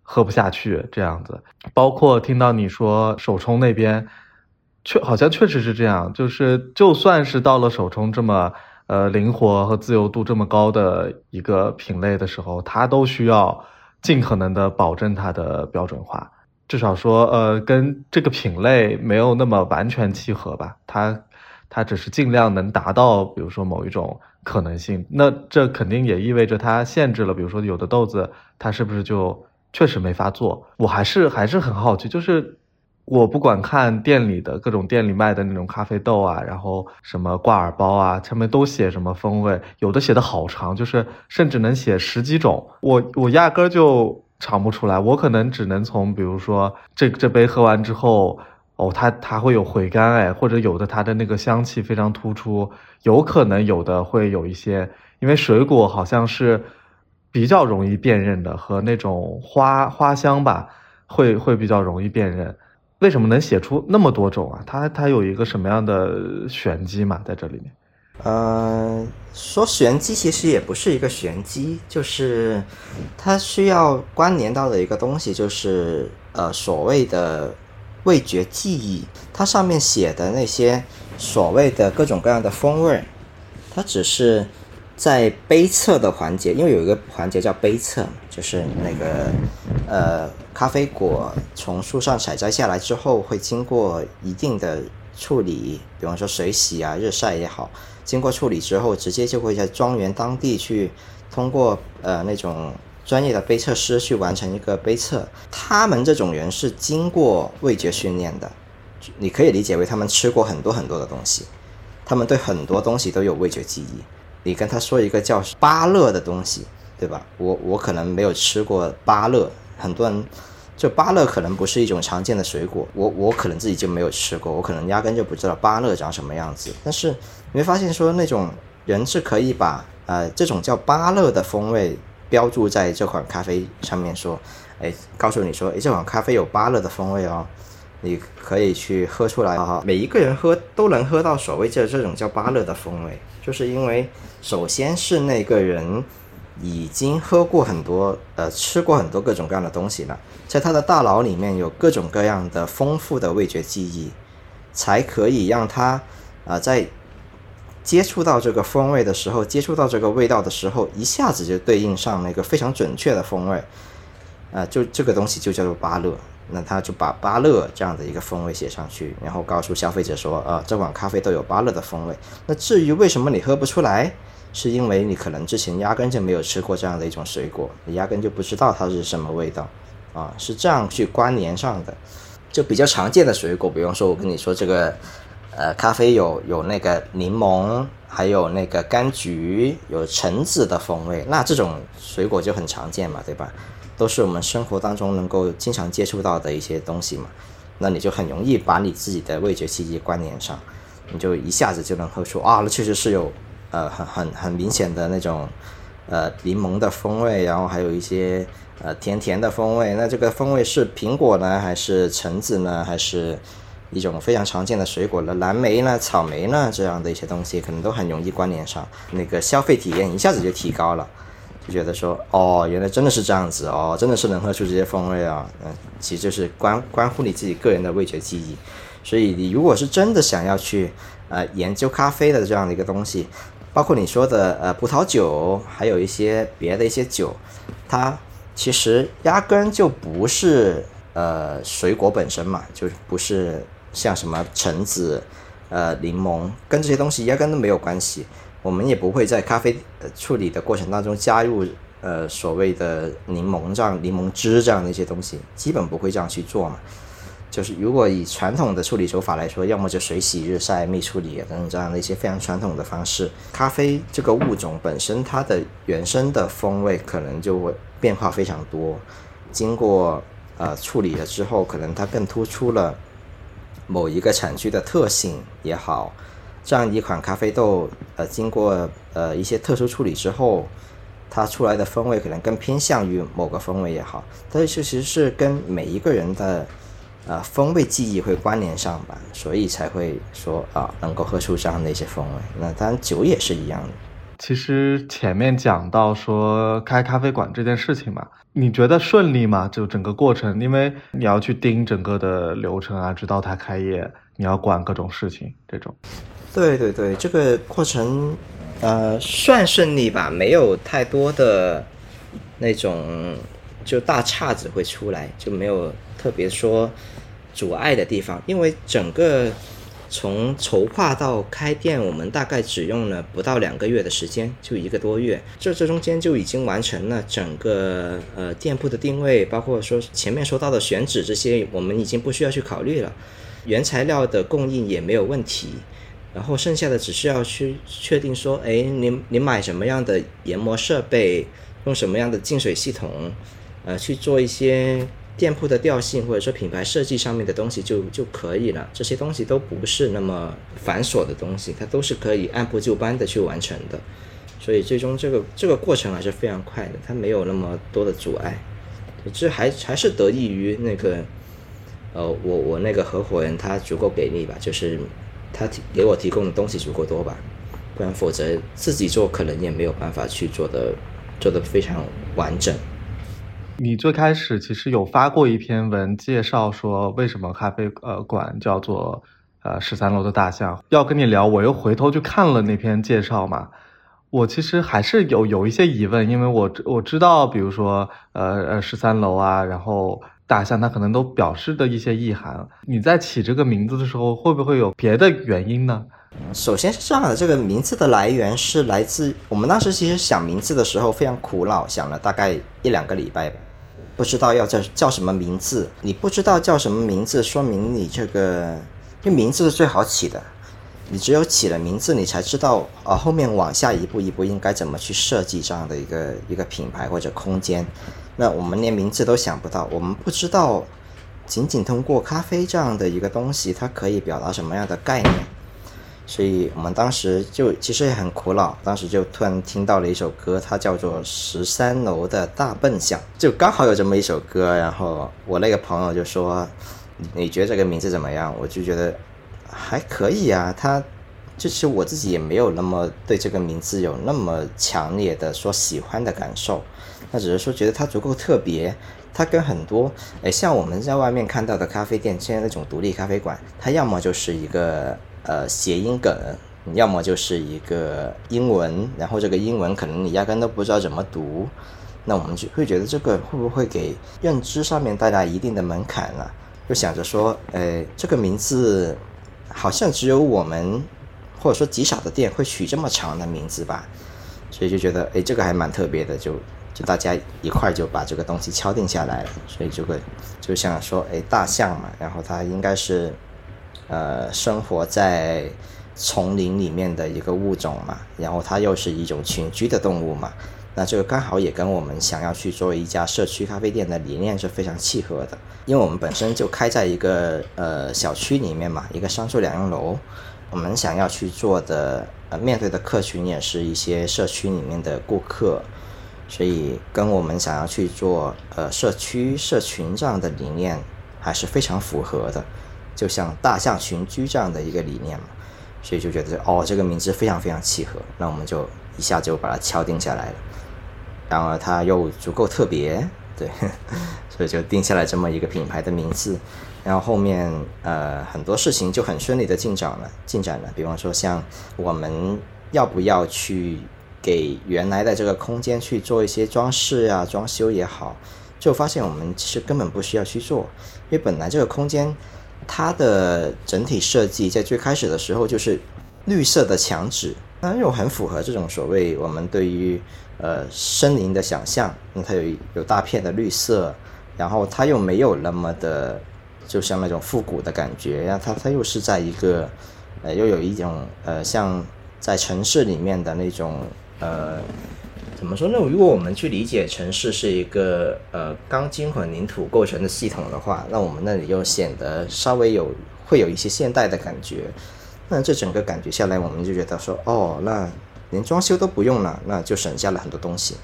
喝不下去这样子。包括听到你说手冲那边，确好像确实是这样，就是就算是到了手冲这么呃灵活和自由度这么高的一个品类的时候，它都需要尽可能的保证它的标准化，至少说呃跟这个品类没有那么完全契合吧。它它只是尽量能达到，比如说某一种。可能性，那这肯定也意味着它限制了，比如说有的豆子，它是不是就确实没法做？我还是还是很好奇，就是我不管看店里的各种店里卖的那种咖啡豆啊，然后什么挂耳包啊，上面都写什么风味，有的写的好长，就是甚至能写十几种，我我压根儿就尝不出来，我可能只能从比如说这这杯喝完之后。哦，它它会有回甘哎，或者有的它的那个香气非常突出，有可能有的会有一些，因为水果好像是比较容易辨认的，和那种花花香吧，会会比较容易辨认。为什么能写出那么多种啊？它它有一个什么样的玄机嘛，在这里面？呃，说玄机其实也不是一个玄机，就是它需要关联到的一个东西，就是呃所谓的味觉记忆。它上面写的那些所谓的各种各样的风味，它只是在杯测的环节，因为有一个环节叫杯测，就是那个呃咖啡果从树上采摘下来之后，会经过一定的处理，比方说水洗啊、日晒也好。经过处理之后，直接就会在庄园当地去通过呃那种专业的杯测师去完成一个杯测。他们这种人是经过味觉训练的，你可以理解为他们吃过很多很多的东西，他们对很多东西都有味觉记忆。你跟他说一个叫芭乐的东西，对吧？我我可能没有吃过芭乐，很多人。就芭乐可能不是一种常见的水果，我我可能自己就没有吃过，我可能压根就不知道芭乐长什么样子。但是你会发现说那种人是可以把呃这种叫芭乐的风味标注在这款咖啡上面，说，哎，告诉你说，哎，这款咖啡有芭乐的风味哦，你可以去喝出来哈。每一个人喝都能喝到所谓这这种叫芭乐的风味，就是因为首先是那个人。已经喝过很多，呃，吃过很多各种各样的东西了，在他的大脑里面有各种各样的丰富的味觉记忆，才可以让他，啊，在接触到这个风味的时候，接触到这个味道的时候，一下子就对应上那个非常准确的风味，啊，就这个东西就叫做芭乐，那他就把芭乐这样的一个风味写上去，然后告诉消费者说，啊，这款咖啡都有芭乐的风味。那至于为什么你喝不出来？是因为你可能之前压根就没有吃过这样的一种水果，你压根就不知道它是什么味道，啊，是这样去关联上的。就比较常见的水果，比方说，我跟你说这个，呃，咖啡有有那个柠檬，还有那个柑橘，有橙子的风味，那这种水果就很常见嘛，对吧？都是我们生活当中能够经常接触到的一些东西嘛，那你就很容易把你自己的味觉记忆关联上，你就一下子就能喝出啊，那确实是有。呃，很很很明显的那种，呃，柠檬的风味，然后还有一些呃甜甜的风味。那这个风味是苹果呢，还是橙子呢，还是一种非常常见的水果了？蓝莓呢，草莓呢？这样的一些东西，可能都很容易关联上，那个消费体验一下子就提高了，就觉得说，哦，原来真的是这样子哦，真的是能喝出这些风味啊。嗯，其实就是关关乎你自己个人的味觉记忆。所以你如果是真的想要去呃研究咖啡的这样的一个东西。包括你说的呃葡萄酒，还有一些别的一些酒，它其实压根就不是呃水果本身嘛，就不是像什么橙子、呃柠檬，跟这些东西压根都没有关系。我们也不会在咖啡处理的过程当中加入呃所谓的柠檬这样柠檬汁这样的一些东西，基本不会这样去做嘛。就是如果以传统的处理手法来说，要么就水洗、日晒、密处理等等这样的一些非常传统的方式，咖啡这个物种本身它的原生的风味可能就会变化非常多。经过呃处理了之后，可能它更突出了某一个产区的特性也好，这样一款咖啡豆呃经过呃一些特殊处理之后，它出来的风味可能更偏向于某个风味也好，但是其实是跟每一个人的。呃，风味记忆会关联上吧，所以才会说啊，能够喝出这样的一些风味。那当然酒也是一样的。其实前面讲到说开咖啡馆这件事情嘛，你觉得顺利吗？就整个过程，因为你要去盯整个的流程啊，直到它开业，你要管各种事情，这种。对对对，这个过程呃算顺利吧，没有太多的那种就大岔子会出来，就没有特别说。阻碍的地方，因为整个从筹划到开店，我们大概只用了不到两个月的时间，就一个多月。这这中间就已经完成了整个呃店铺的定位，包括说前面说到的选址这些，我们已经不需要去考虑了。原材料的供应也没有问题，然后剩下的只是要去确定说，哎，你你买什么样的研磨设备，用什么样的净水系统，呃，去做一些店铺的调性或者说品牌设计上面的东西就就可以了。这些东西都不是那么繁琐的东西，它都是可以按部就班的去完成的。所以最终这个这个过程还是非常快的，它没有那么多的阻碍。这还还是得益于那个，呃，我我那个合伙人他足够给力吧，就是他提给我提供的东西足够多吧，不然否则自己做可能也没有办法去做的做的非常完整。你最开始其实有发过一篇文介绍说为什么咖啡呃馆叫做呃十三楼的大象，要跟你聊，我又回头去看了那篇介绍嘛。我其实还是有有一些疑问，因为我我知道，比如说，呃呃，十三楼啊，然后大象，它可能都表示的一些意涵。你在起这个名字的时候，会不会有别的原因呢？首先是这样的，这个名字的来源是来自我们当时其实想名字的时候非常苦恼，想了大概一两个礼拜吧，不知道要叫叫什么名字。你不知道叫什么名字，说明你这个，因为名字是最好起的。你只有起了名字，你才知道啊，后面往下一步一步应该怎么去设计这样的一个一个品牌或者空间。那我们连名字都想不到，我们不知道仅仅通过咖啡这样的一个东西，它可以表达什么样的概念。所以我们当时就其实也很苦恼，当时就突然听到了一首歌，它叫做《十三楼的大笨象》，就刚好有这么一首歌。然后我那个朋友就说：“你觉得这个名字怎么样？”我就觉得。还可以啊，他就是我自己也没有那么对这个名字有那么强烈的说喜欢的感受，那只是说觉得它足够特别。它跟很多诶像我们在外面看到的咖啡店，现在那种独立咖啡馆，它要么就是一个呃谐音梗，要么就是一个英文，然后这个英文可能你压根都不知道怎么读，那我们就会觉得这个会不会给认知上面带来一定的门槛呢？就想着说，诶这个名字。好像只有我们，或者说极少的店会取这么长的名字吧，所以就觉得，哎，这个还蛮特别的，就就大家一块就把这个东西敲定下来了。所以这个就像说，哎，大象嘛，然后它应该是，呃，生活在丛林里面的一个物种嘛，然后它又是一种群居的动物嘛。那这个刚好也跟我们想要去做一家社区咖啡店的理念是非常契合的，因为我们本身就开在一个呃小区里面嘛，一个商住两用楼，我们想要去做的呃面对的客群也是一些社区里面的顾客，所以跟我们想要去做呃社区社群这样的理念还是非常符合的，就像大象群居这样的一个理念嘛，所以就觉得哦这个名字非常非常契合，那我们就一下就把它敲定下来了。然而它又足够特别，对，所以就定下来这么一个品牌的名字。然后后面呃很多事情就很顺利的进展了，进展了。比方说像我们要不要去给原来的这个空间去做一些装饰啊、装修也好，就发现我们其实根本不需要去做，因为本来这个空间它的整体设计在最开始的时候就是绿色的墙纸，那又很符合这种所谓我们对于。呃，森林的想象，那它有有大片的绿色，然后它又没有那么的，就像那种复古的感觉，然后它它又是在一个，呃，又有一种呃，像在城市里面的那种呃，怎么说呢？如果我们去理解城市是一个呃钢筋混凝土构成的系统的话，那我们那里又显得稍微有会有一些现代的感觉，那这整个感觉下来，我们就觉得说，哦，那。连装修都不用了，那就省下了很多东西。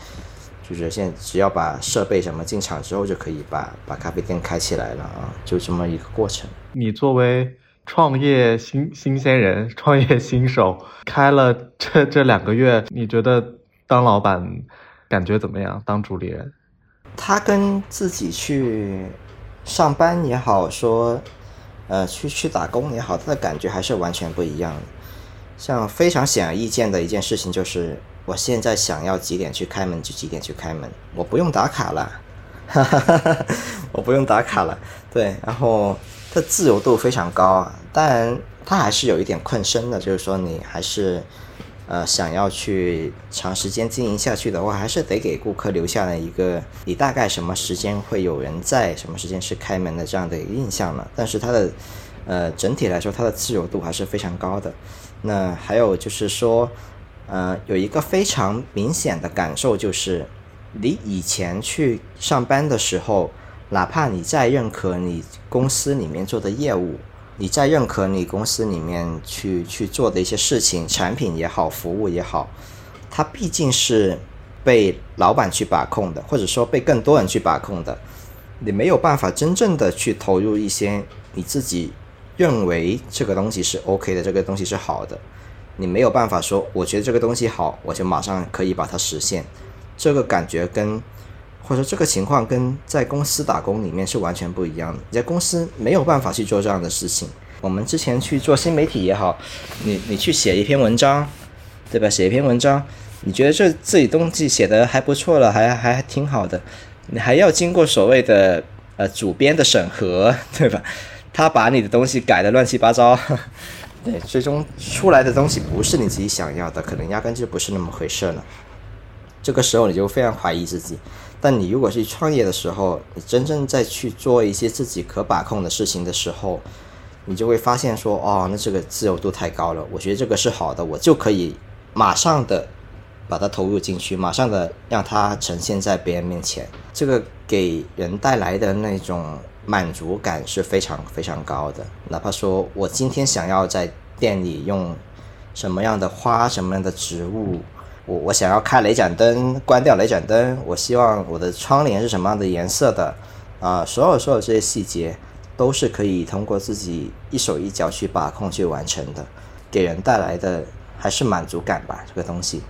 就是现在只要把设备什么进场之后，就可以把把咖啡店开起来了啊，就这么一个过程。你作为创业新新鲜人、创业新手，开了这这两个月，你觉得当老板感觉怎么样？当主理人，他跟自己去上班也好，说呃去去打工也好，他的感觉还是完全不一样的。像非常显而易见的一件事情就是，我现在想要几点去开门就几点去开门，我不用打卡了，我不用打卡了。对，然后他自由度非常高啊，当然它还是有一点困身的，就是说你还是呃想要去长时间经营下去的话，还是得给顾客留下了一个你大概什么时间会有人在，什么时间是开门的这样的一个印象了。但是它的呃整体来说，它的自由度还是非常高的。那还有就是说，呃，有一个非常明显的感受就是，你以前去上班的时候，哪怕你再认可你公司里面做的业务，你在认可你公司里面去去做的一些事情，产品也好，服务也好，它毕竟是被老板去把控的，或者说被更多人去把控的，你没有办法真正的去投入一些你自己认为这个东西是 OK 的，这个东西是好的，你没有办法说，我觉得这个东西好，我就马上可以把它实现，这个感觉跟。或者说这个情况跟在公司打工里面是完全不一样的。你在公司没有办法去做这样的事情。我们之前去做新媒体也好，你你去写一篇文章，对吧？写一篇文章，你觉得这自己东西写的还不错了，还还挺好的，你还要经过所谓的呃主编的审核，对吧？他把你的东西改的乱七八糟，对，最终出来的东西不是你自己想要的，可能压根就不是那么回事了。这个时候你就非常怀疑自己。但你如果是创业的时候，你真正在去做一些自己可把控的事情的时候，你就会发现说，哦，那这个自由度太高了。我觉得这个是好的，我就可以马上的把它投入进去，马上的让它呈现在别人面前。这个给人带来的那种满足感是非常非常高的。哪怕说我今天想要在店里用什么样的花，什么样的植物。我我想要开雷盏灯，关掉雷盏灯。我希望我的窗帘是什么样的颜色的？啊，所有所有这些细节都是可以通过自己一手一脚去把控去完成的，给人带来的还是满足感吧。这个东西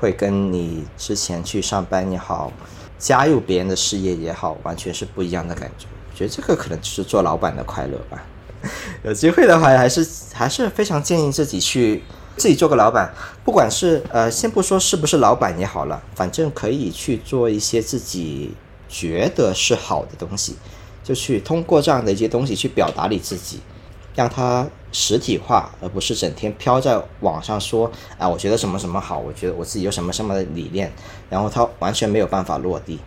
会跟你之前去上班也好，加入别人的事业也好，完全是不一样的感觉。我觉得这个可能就是做老板的快乐吧。有机会的话，还是还是非常建议自己去。自己做个老板，不管是呃，先不说是不是老板也好了，反正可以去做一些自己觉得是好的东西，就去通过这样的一些东西去表达你自己，让它实体化，而不是整天飘在网上说啊，我觉得什么什么好，我觉得我自己有什么什么的理念，然后它完全没有办法落地。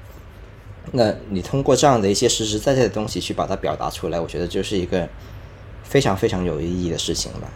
那你通过这样的一些实实在在的东西去把它表达出来，我觉得就是一个非常非常有意义的事情了。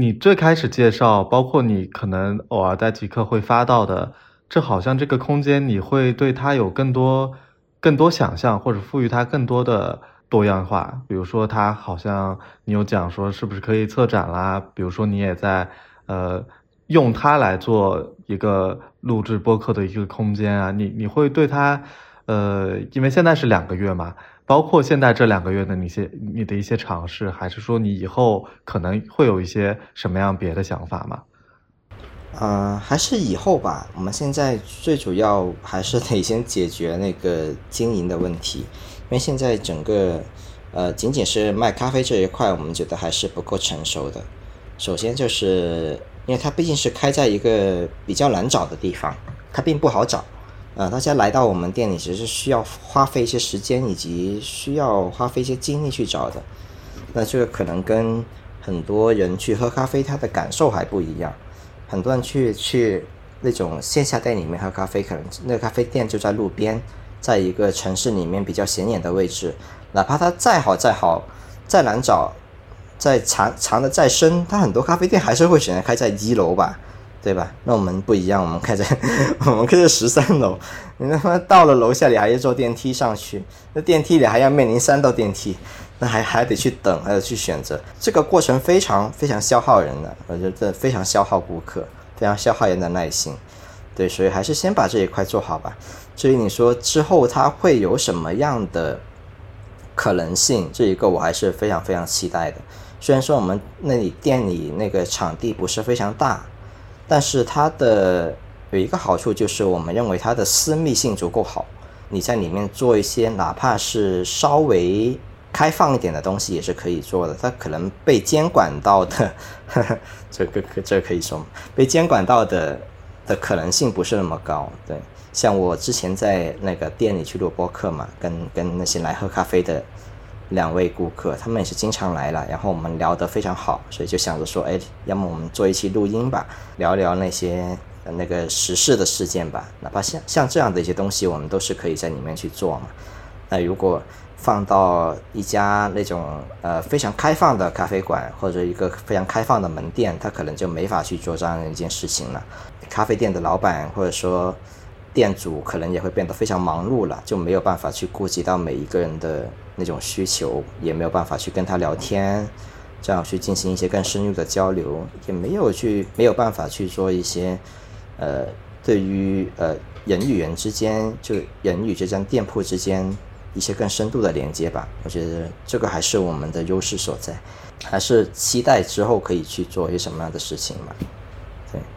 你最开始介绍，包括你可能偶尔在极客会发到的，这好像这个空间你会对它有更多、更多想象，或者赋予它更多的多样化。比如说，它好像你有讲说是不是可以策展啦？比如说，你也在呃用它来做一个录制播客的一个空间啊。你你会对它呃，因为现在是两个月嘛。包括现在这两个月的你些你的一些尝试，还是说你以后可能会有一些什么样别的想法吗？呃，还是以后吧。我们现在最主要还是得先解决那个经营的问题，因为现在整个呃仅仅是卖咖啡这一块，我们觉得还是不够成熟的。首先就是因为它毕竟是开在一个比较难找的地方，它并不好找。呃，大家来到我们店里，其实是需要花费一些时间，以及需要花费一些精力去找的。那这个可能跟很多人去喝咖啡，他的感受还不一样。很多人去去那种线下店里面喝咖啡，可能那个咖啡店就在路边，在一个城市里面比较显眼的位置。哪怕它再好再好，再难找，再藏藏的再深，它很多咖啡店还是会选择开在一楼吧。对吧？那我们不一样，我们开在 我们开在十三楼，你他妈到了楼下，你还要坐电梯上去，那电梯里还要面临三道电梯，那还还得去等，还得去选择，这个过程非常非常消耗人的，我觉得非常消耗顾客，非常消耗人的耐心。对，所以还是先把这一块做好吧。至于你说之后它会有什么样的可能性，这一个我还是非常非常期待的。虽然说我们那里店里那个场地不是非常大。但是它的有一个好处就是，我们认为它的私密性足够好，你在里面做一些哪怕是稍微开放一点的东西也是可以做的。它可能被监管到的，呵 呵这个这可以说被监管到的的可能性不是那么高。对，像我之前在那个店里去录播客嘛，跟跟那些来喝咖啡的。两位顾客，他们也是经常来了，然后我们聊得非常好，所以就想着说，哎，要么我们做一期录音吧，聊聊那些那个时事的事件吧，哪怕像像这样的一些东西，我们都是可以在里面去做嘛。那如果放到一家那种呃非常开放的咖啡馆或者一个非常开放的门店，他可能就没法去做这样的一件事情了。咖啡店的老板或者说。店主可能也会变得非常忙碌了，就没有办法去顾及到每一个人的那种需求，也没有办法去跟他聊天，这样去进行一些更深入的交流，也没有去没有办法去做一些，呃，对于呃人与人之间，就人与这家店铺之间一些更深度的连接吧。我觉得这个还是我们的优势所在，还是期待之后可以去做一些什么样的事情嘛。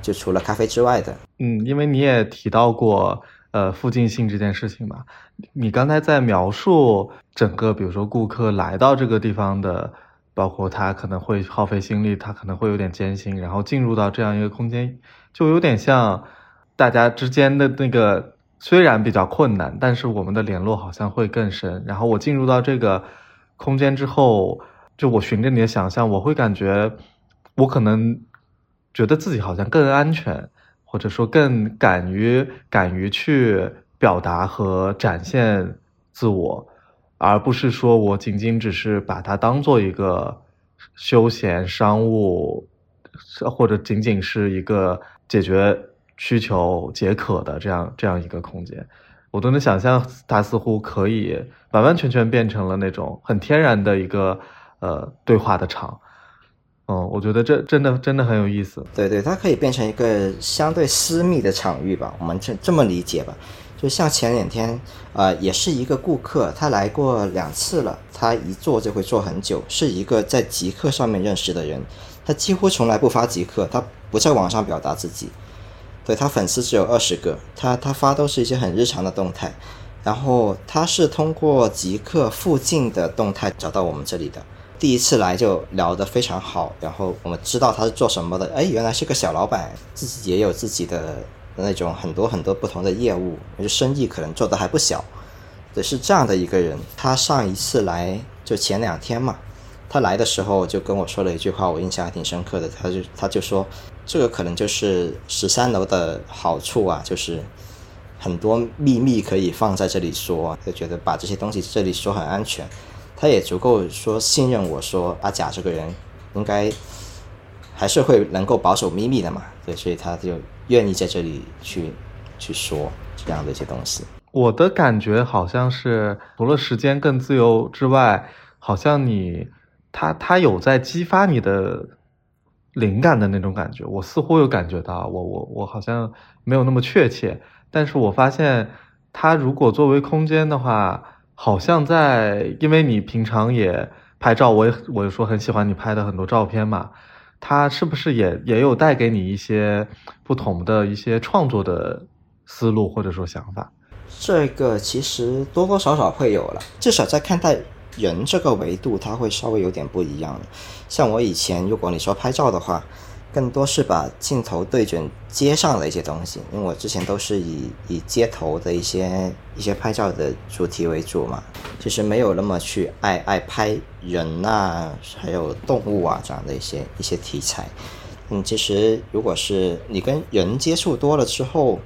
就除了咖啡之外的，嗯，因为你也提到过，呃，附近性这件事情嘛，你刚才在描述整个，比如说顾客来到这个地方的，包括他可能会耗费心力，他可能会有点艰辛，然后进入到这样一个空间，就有点像大家之间的那个，虽然比较困难，但是我们的联络好像会更深。然后我进入到这个空间之后，就我循着你的想象，我会感觉我可能。觉得自己好像更安全，或者说更敢于敢于去表达和展现自我，而不是说我仅仅只是把它当做一个休闲商务，或者仅仅是一个解决需求解渴的这样这样一个空间。我都能想象，它似乎可以完完全全变成了那种很天然的一个呃对话的场。哦，我觉得这真的真的很有意思。对对，它可以变成一个相对私密的场域吧，我们这这么理解吧。就像前两天，呃，也是一个顾客，他来过两次了，他一坐就会坐很久，是一个在极客上面认识的人，他几乎从来不发极客，他不在网上表达自己，对他粉丝只有二十个，他他发都是一些很日常的动态，然后他是通过极客附近的动态找到我们这里的。第一次来就聊得非常好，然后我们知道他是做什么的，哎，原来是个小老板，自己也有自己的那种很多很多不同的业务，就生意可能做的还不小，对，是这样的一个人。他上一次来就前两天嘛，他来的时候就跟我说了一句话，我印象还挺深刻的，他就他就说，这个可能就是十三楼的好处啊，就是很多秘密可以放在这里说，就觉得把这些东西这里说很安全。他也足够说信任我说阿甲这个人应该还是会能够保守秘密的嘛，对，所以他就愿意在这里去去说这样的一些东西。我的感觉好像是除了时间更自由之外，好像你他他有在激发你的灵感的那种感觉。我似乎有感觉到，我我我好像没有那么确切，但是我发现他如果作为空间的话。好像在，因为你平常也拍照，我也我说很喜欢你拍的很多照片嘛，他是不是也也有带给你一些不同的一些创作的思路或者说想法？这个其实多多少少会有了，至少在看待人这个维度，它会稍微有点不一样。像我以前，如果你说拍照的话。更多是把镜头对准街上的一些东西，因为我之前都是以以街头的一些一些拍照的主题为主嘛，其实没有那么去爱爱拍人呐，还有动物啊这样的一些一些题材。嗯，其实如果是你跟人接触多了之后，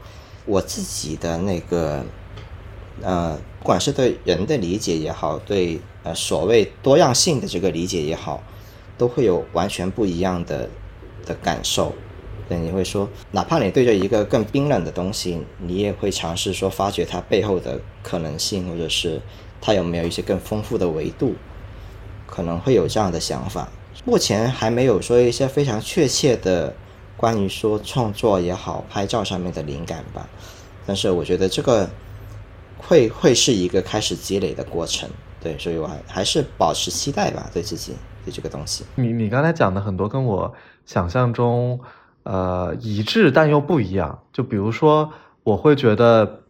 我自己的那个呃，不管是对人的理解也好，对呃所谓多样性的这个理解也好，都会有完全不一样的。的感受，对，你会说，哪怕你对着一个更冰冷的东西，你也会尝试说发掘它背后的可能性，或者是它有没有一些更丰富的维度，可能会有这样的想法。目前还没有说一些非常确切的关于说创作也好，拍照上面的灵感吧。但是我觉得这个会会是一个开始积累的过程，对，所以我还还是保持期待吧，对自己对这个东西。你你刚才讲的很多跟我。想象中，呃，一致但又不一样。就比如说，我会觉得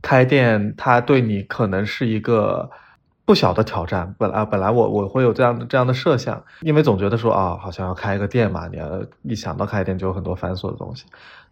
开店，它对你可能是一个不小的挑战。本来本来我我会有这样的这样的设想，因为总觉得说啊，好像要开一个店嘛，你要一想到开店就有很多繁琐的东西。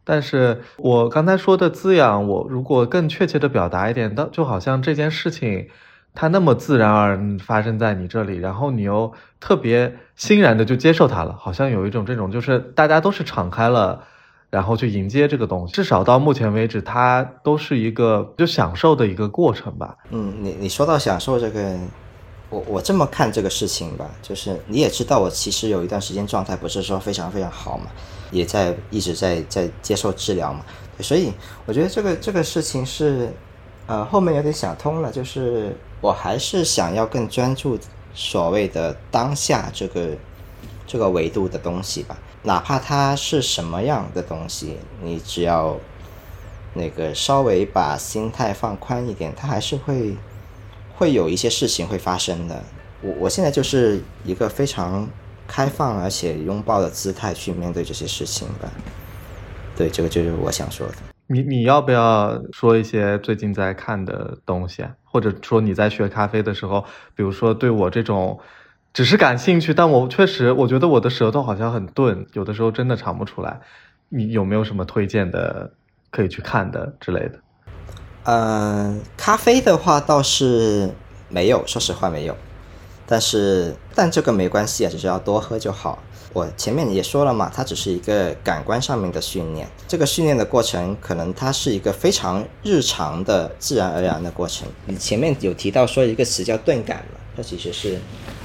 但是我刚才说的滋养，我如果更确切的表达一点，当就好像这件事情。它那么自然而然发生在你这里，然后你又特别欣然的就接受它了，好像有一种这种就是大家都是敞开了，然后去迎接这个东西。至少到目前为止，它都是一个就享受的一个过程吧。嗯，你你说到享受这个，我我这么看这个事情吧，就是你也知道，我其实有一段时间状态不是说非常非常好嘛，也在一直在在接受治疗嘛。所以我觉得这个这个事情是，呃，后面有点想通了，就是我还是想要更专注所谓的当下这个这个维度的东西吧，哪怕它是什么样的东西，你只要那个稍微把心态放宽一点，它还是会会有一些事情会发生的。我我现在就是一个非常开放而且拥抱的姿态去面对这些事情吧。对，这个就是我想说的。你你要不要说一些最近在看的东西？或者说你在学咖啡的时候，比如说对我这种只是感兴趣，但我确实我觉得我的舌头好像很钝，有的时候真的尝不出来。你有没有什么推荐的可以去看的之类的？呃，咖啡的话倒是没有，说实话没有。但是但这个没关系啊，只是要多喝就好。我前面也说了嘛，它只是一个感官上面的训练。这个训练的过程，可能它是一个非常日常的、自然而然的过程。你前面有提到说一个词叫钝感嘛，它其实是，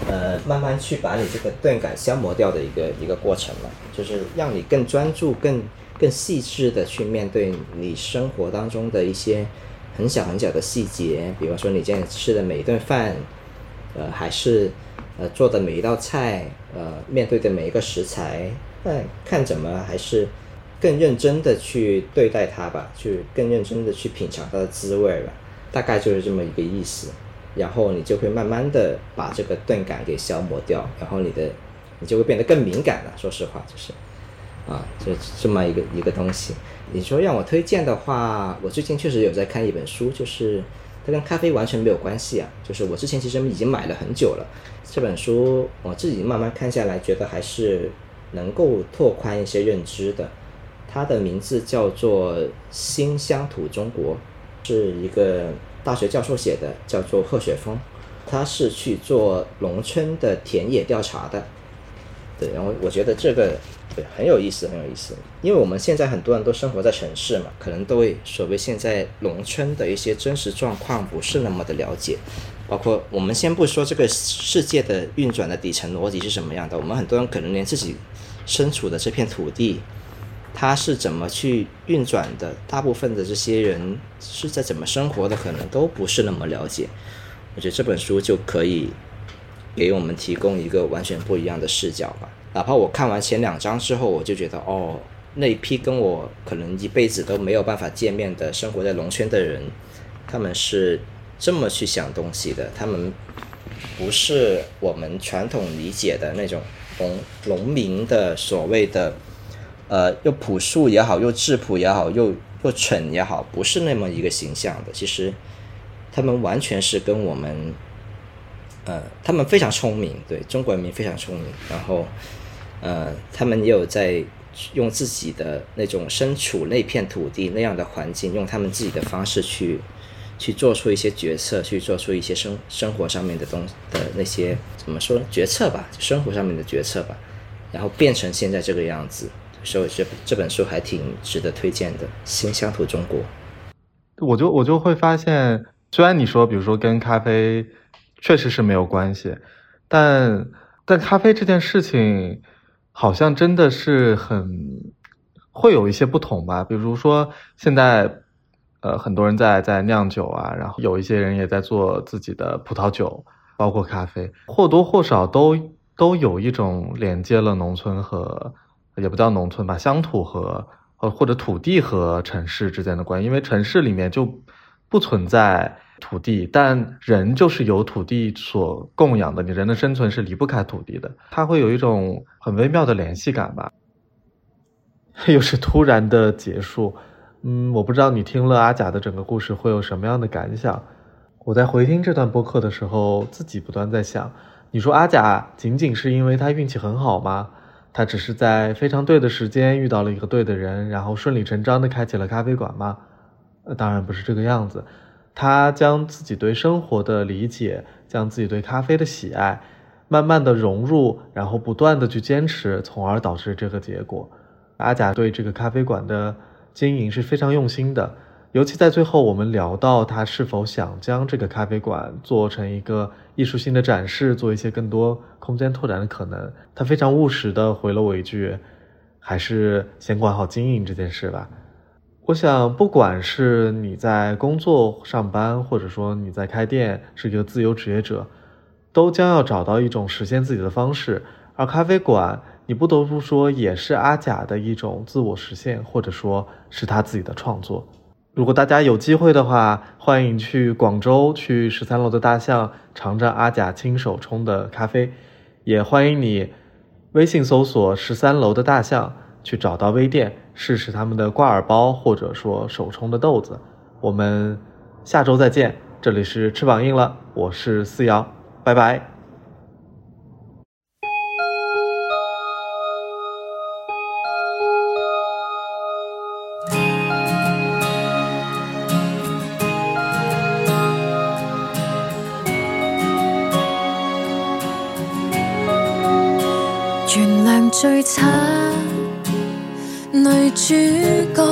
呃，慢慢去把你这个钝感消磨掉的一个一个过程嘛，就是让你更专注、更更细致的去面对你生活当中的一些很小很小的细节，比方说你今天吃的每一顿饭，呃，还是。做的每一道菜，呃，面对的每一个食材，那看怎么还是更认真的去对待它吧，去更认真的去品尝它的滋味吧，大概就是这么一个意思。然后你就会慢慢的把这个钝感给消磨掉，然后你的你就会变得更敏感了。说实话，就是啊，就这么一个一个东西。你说让我推荐的话，我最近确实有在看一本书，就是它跟咖啡完全没有关系啊，就是我之前其实已经买了很久了。这本书我自己慢慢看下来，觉得还是能够拓宽一些认知的。它的名字叫做《新乡土中国》，是一个大学教授写的，叫做贺雪峰。他是去做农村的田野调查的。对，然后我觉得这个对很有意思，很有意思。因为我们现在很多人都生活在城市嘛，可能对所谓现在农村的一些真实状况不是那么的了解。包括我们先不说这个世界的运转的底层逻辑是什么样的，我们很多人可能连自己身处的这片土地，它是怎么去运转的，大部分的这些人是在怎么生活的，可能都不是那么了解。我觉得这本书就可以给我们提供一个完全不一样的视角吧。哪怕我看完前两章之后，我就觉得哦，那一批跟我可能一辈子都没有办法见面的生活在农村的人，他们是。这么去想东西的，他们不是我们传统理解的那种农农民的所谓的，呃，又朴素也好，又质朴也好，又又蠢也好，不是那么一个形象的。其实，他们完全是跟我们，呃，他们非常聪明，对中国人民非常聪明。然后，呃，他们也有在用自己的那种身处那片土地那样的环境，用他们自己的方式去。去做出一些决策，去做出一些生生活上面的东的那些怎么说决策吧，生活上面的决策吧，然后变成现在这个样子，所以这这本书还挺值得推荐的，《新乡土中国》。我就我就会发现，虽然你说，比如说跟咖啡确实是没有关系，但但咖啡这件事情好像真的是很会有一些不同吧，比如说现在。呃，很多人在在酿酒啊，然后有一些人也在做自己的葡萄酒，包括咖啡，或多或少都都有一种连接了农村和，也不叫农村吧，乡土和呃或者土地和城市之间的关系，因为城市里面就不存在土地，但人就是由土地所供养的，你人的生存是离不开土地的，它会有一种很微妙的联系感吧。又是突然的结束。嗯，我不知道你听了阿甲的整个故事会有什么样的感想。我在回听这段播客的时候，自己不断在想：你说阿甲仅仅是因为他运气很好吗？他只是在非常对的时间遇到了一个对的人，然后顺理成章的开启了咖啡馆吗？呃，当然不是这个样子。他将自己对生活的理解，将自己对咖啡的喜爱，慢慢的融入，然后不断的去坚持，从而导致这个结果。阿甲对这个咖啡馆的。经营是非常用心的，尤其在最后，我们聊到他是否想将这个咖啡馆做成一个艺术性的展示，做一些更多空间拓展的可能。他非常务实的回了我一句：“还是先管好经营这件事吧。”我想，不管是你在工作上班，或者说你在开店，是一个自由职业者，都将要找到一种实现自己的方式。而咖啡馆，你不得不说也是阿甲的一种自我实现，或者说是他自己的创作。如果大家有机会的话，欢迎去广州，去十三楼的大象尝尝阿甲亲手冲的咖啡，也欢迎你微信搜索十三楼的大象。去找到微店试试他们的挂耳包，或者说手冲的豆子。我们下周再见，这里是翅膀硬了，我是思瑶，拜拜。最惨。女主角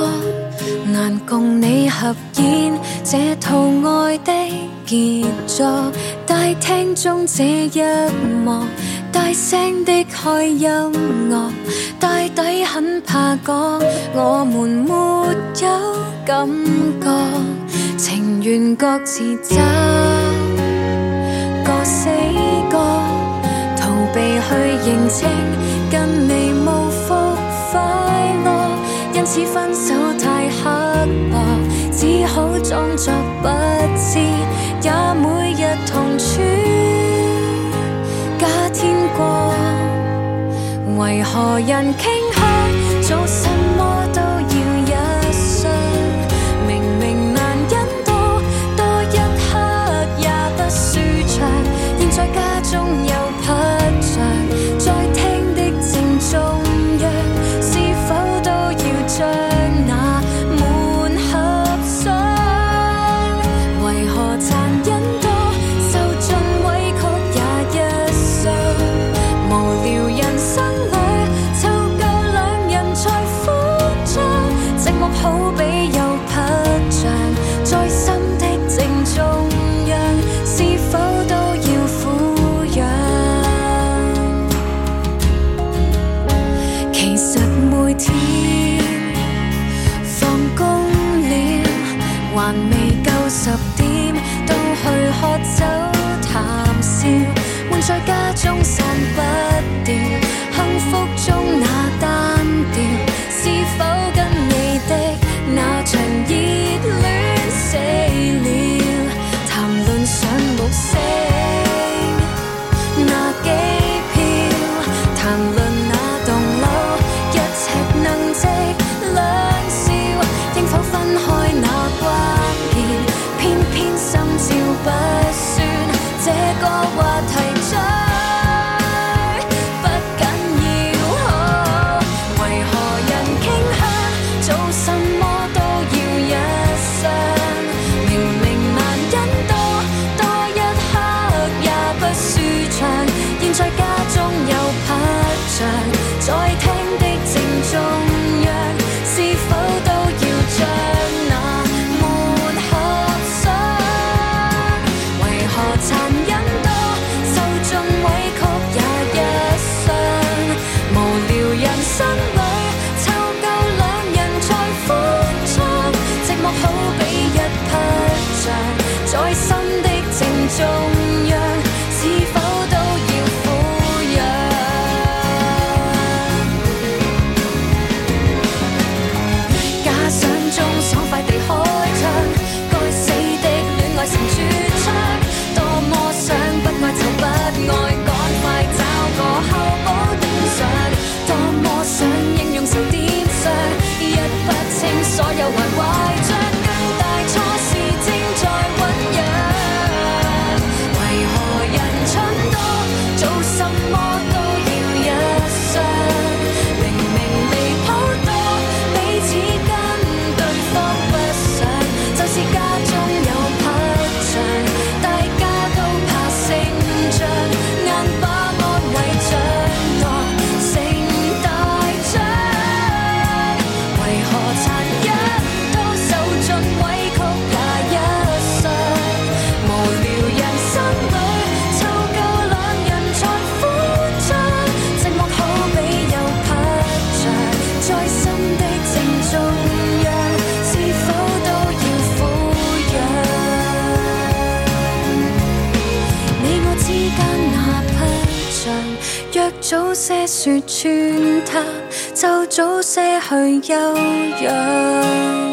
难共你合演这套爱的杰作，大厅中这一幕，大声的开音乐，大抵很怕讲，我们没有感觉，情愿各自走，各死各，逃避去认清，跟你无福快乐。因此分手太刻薄，只好装作不知，也每日同处。假天过，为何人倾说穿它，就早些去休养。